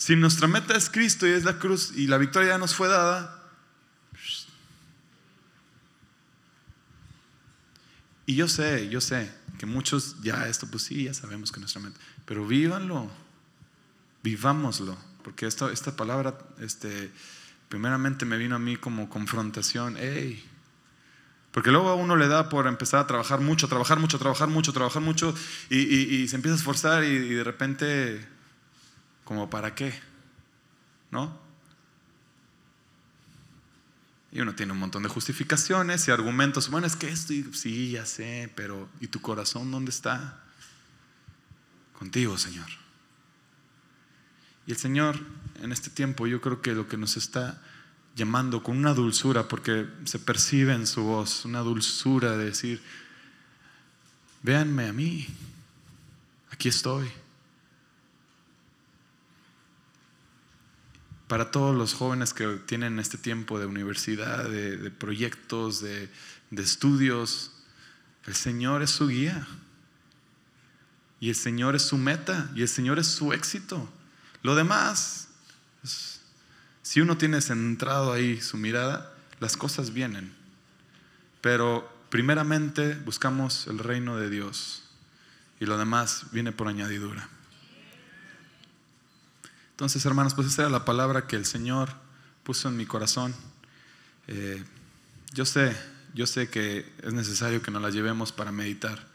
Si nuestra meta es Cristo y es la cruz y la victoria ya nos fue dada, y yo sé, yo sé que muchos ya esto, pues sí, ya sabemos que nuestra meta, pero vívanlo, vivámoslo, porque esta, esta palabra, este, primeramente me vino a mí como confrontación, hey, porque luego a uno le da por empezar a trabajar mucho, trabajar mucho, trabajar mucho, trabajar mucho, y, se empieza a esforzar y, de repente, como para qué, ¿no? Y uno tiene un montón de justificaciones y argumentos, bueno, es que esto, sí, ya sé, pero ¿y tu corazón dónde está? Contigo, Señor. Y el Señor en este tiempo yo creo que lo que nos está llamando con una dulzura, porque se percibe en su voz una dulzura de decir, véanme a mí, aquí estoy. Para todos los jóvenes que tienen este tiempo de universidad, de, proyectos, de, estudios, el Señor es su guía. Y el Señor es su meta. Y el Señor es su éxito. Lo demás, si uno tiene centrado ahí su mirada, las cosas vienen. Pero primeramente buscamos el reino de Dios. Y lo demás viene por añadidura. Entonces, hermanos, pues esa era la palabra que el Señor puso en mi corazón. Eh, yo sé, yo sé que es necesario que nos la llevemos para meditar.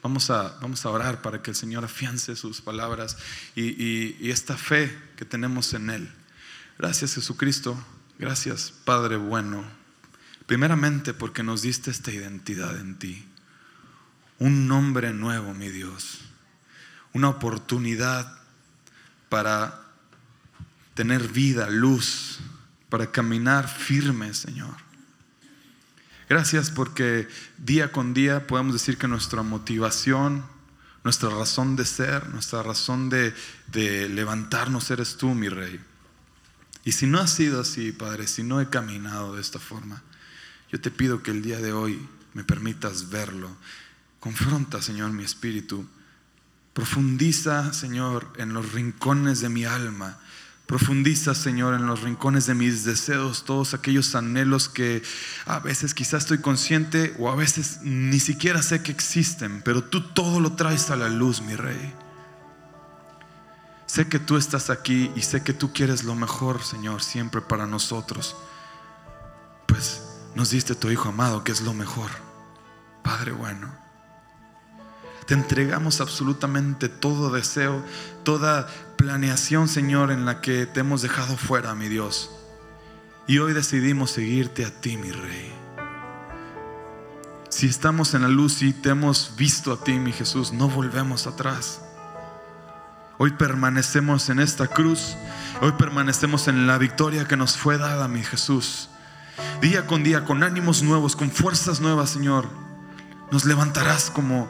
Vamos a, vamos a orar para que el Señor afiance sus palabras y, y esta fe que tenemos en Él. Gracias Jesucristo, gracias Padre bueno. Primeramente porque nos diste esta identidad en ti. Un nombre nuevo, mi Dios. Una oportunidad para tener vida, luz, para caminar firme, Señor. Gracias porque día con día podemos decir que nuestra motivación, nuestra razón de ser, nuestra razón de, levantarnos eres tú, mi Rey. Y si no ha sido así, Padre, si no he caminado de esta forma, yo te pido que el día de hoy me permitas verlo. Confronta, Señor, mi espíritu. Profundiza, Señor, en los rincones de mi alma Profundiza, Señor, en los rincones de mis deseos, todos aquellos anhelos que a veces quizás estoy consciente o a veces ni siquiera sé que existen, pero tú todo lo traes a la luz, mi Rey. Sé que tú estás aquí y sé que tú quieres lo mejor, Señor, siempre para nosotros. Pues nos diste tu Hijo amado, que es lo mejor. Padre bueno. Te entregamos absolutamente todo deseo, toda planeación, Señor, en la que te hemos dejado fuera, mi Dios. Y hoy decidimos seguirte a ti, mi Rey. Si estamos en la luz y te hemos visto a ti, mi Jesús, no volvemos atrás. Hoy permanecemos en esta cruz. Hoy permanecemos en la victoria que nos fue dada, mi Jesús. Día con día, con ánimos nuevos, con fuerzas nuevas, Señor. Nos levantarás como,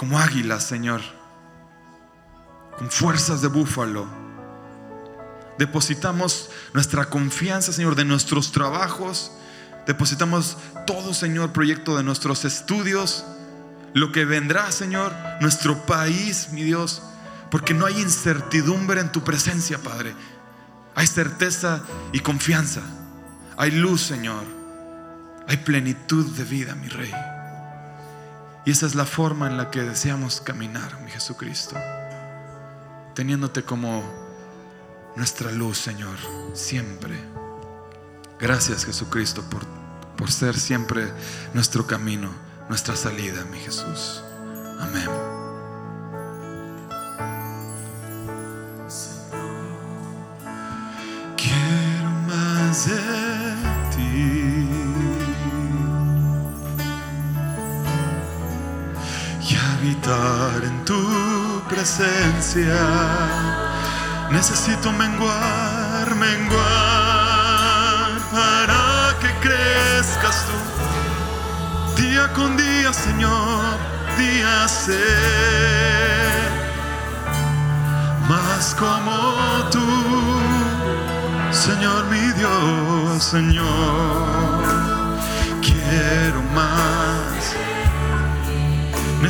como águilas, Señor con fuerzas de búfalo. Depositamos nuestra confianza, Señor, de nuestros trabajos. Depositamos todo, Señor, proyecto de nuestros estudios. Lo que vendrá, Señor, nuestro país, mi Dios. Porque no hay incertidumbre en tu presencia, Padre. Hay certeza y confianza. Hay luz, Señor. Hay plenitud de vida, mi Rey. Y esa es la forma en la que deseamos caminar, mi Jesucristo teniéndote como nuestra luz, Señor, siempre. Gracias, Jesucristo, por, por ser siempre nuestro camino, nuestra salida, mi Jesús. Amén. Quiero más de en tu presencia. Necesito menguar, menguar para que crezcas tú. Día con día, Señor, día ser más como tú, Señor mi Dios, Señor. Quiero más,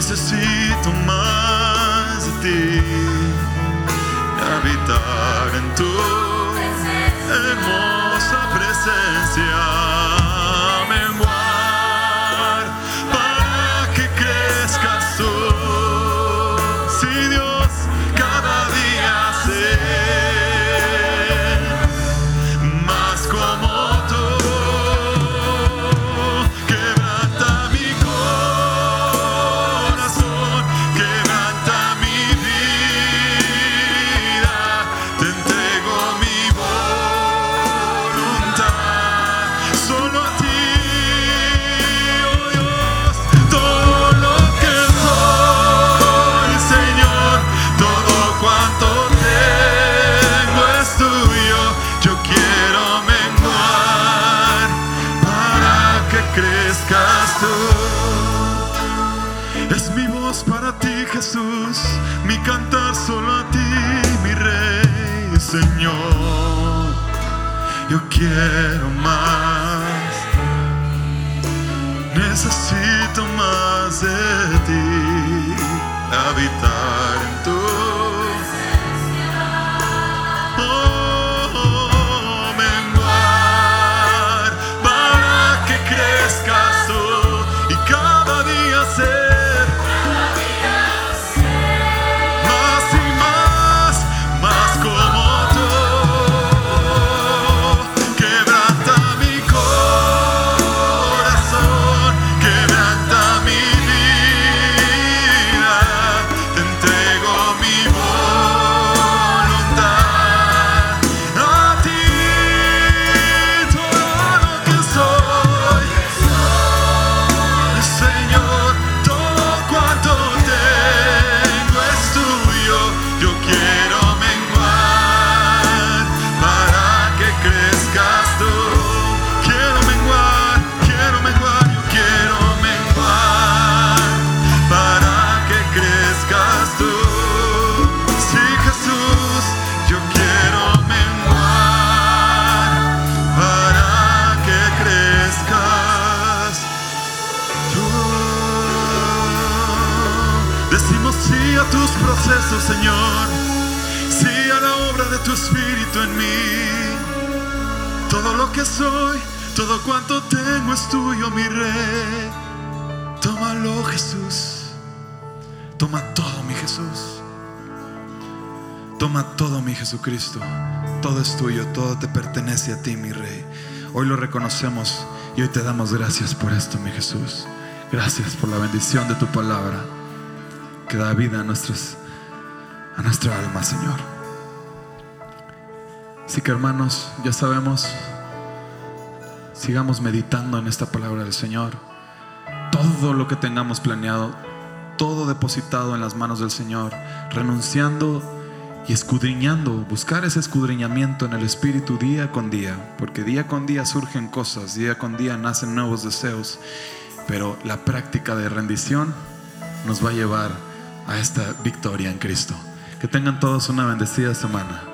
necesito más habitar en tu hermosa presencia. Quiero más, necesito más de ti, habitar en tu ti, mi Rey. Hoy lo reconocemos y hoy te damos gracias por esto, mi Jesús. Gracias por la bendición de tu palabra que da vida a, nuestros, a nuestra alma, Señor. Así que hermanos, ya sabemos, sigamos meditando en esta palabra del Señor. Todo lo que tengamos planeado, todo depositado en las manos del Señor, renunciando y escudriñando, buscar ese escudriñamiento en el Espíritu día con día, porque día con día surgen cosas, día con día nacen nuevos deseos, pero la práctica de rendición nos va a llevar a esta victoria en Cristo. Que tengan todos una bendecida semana.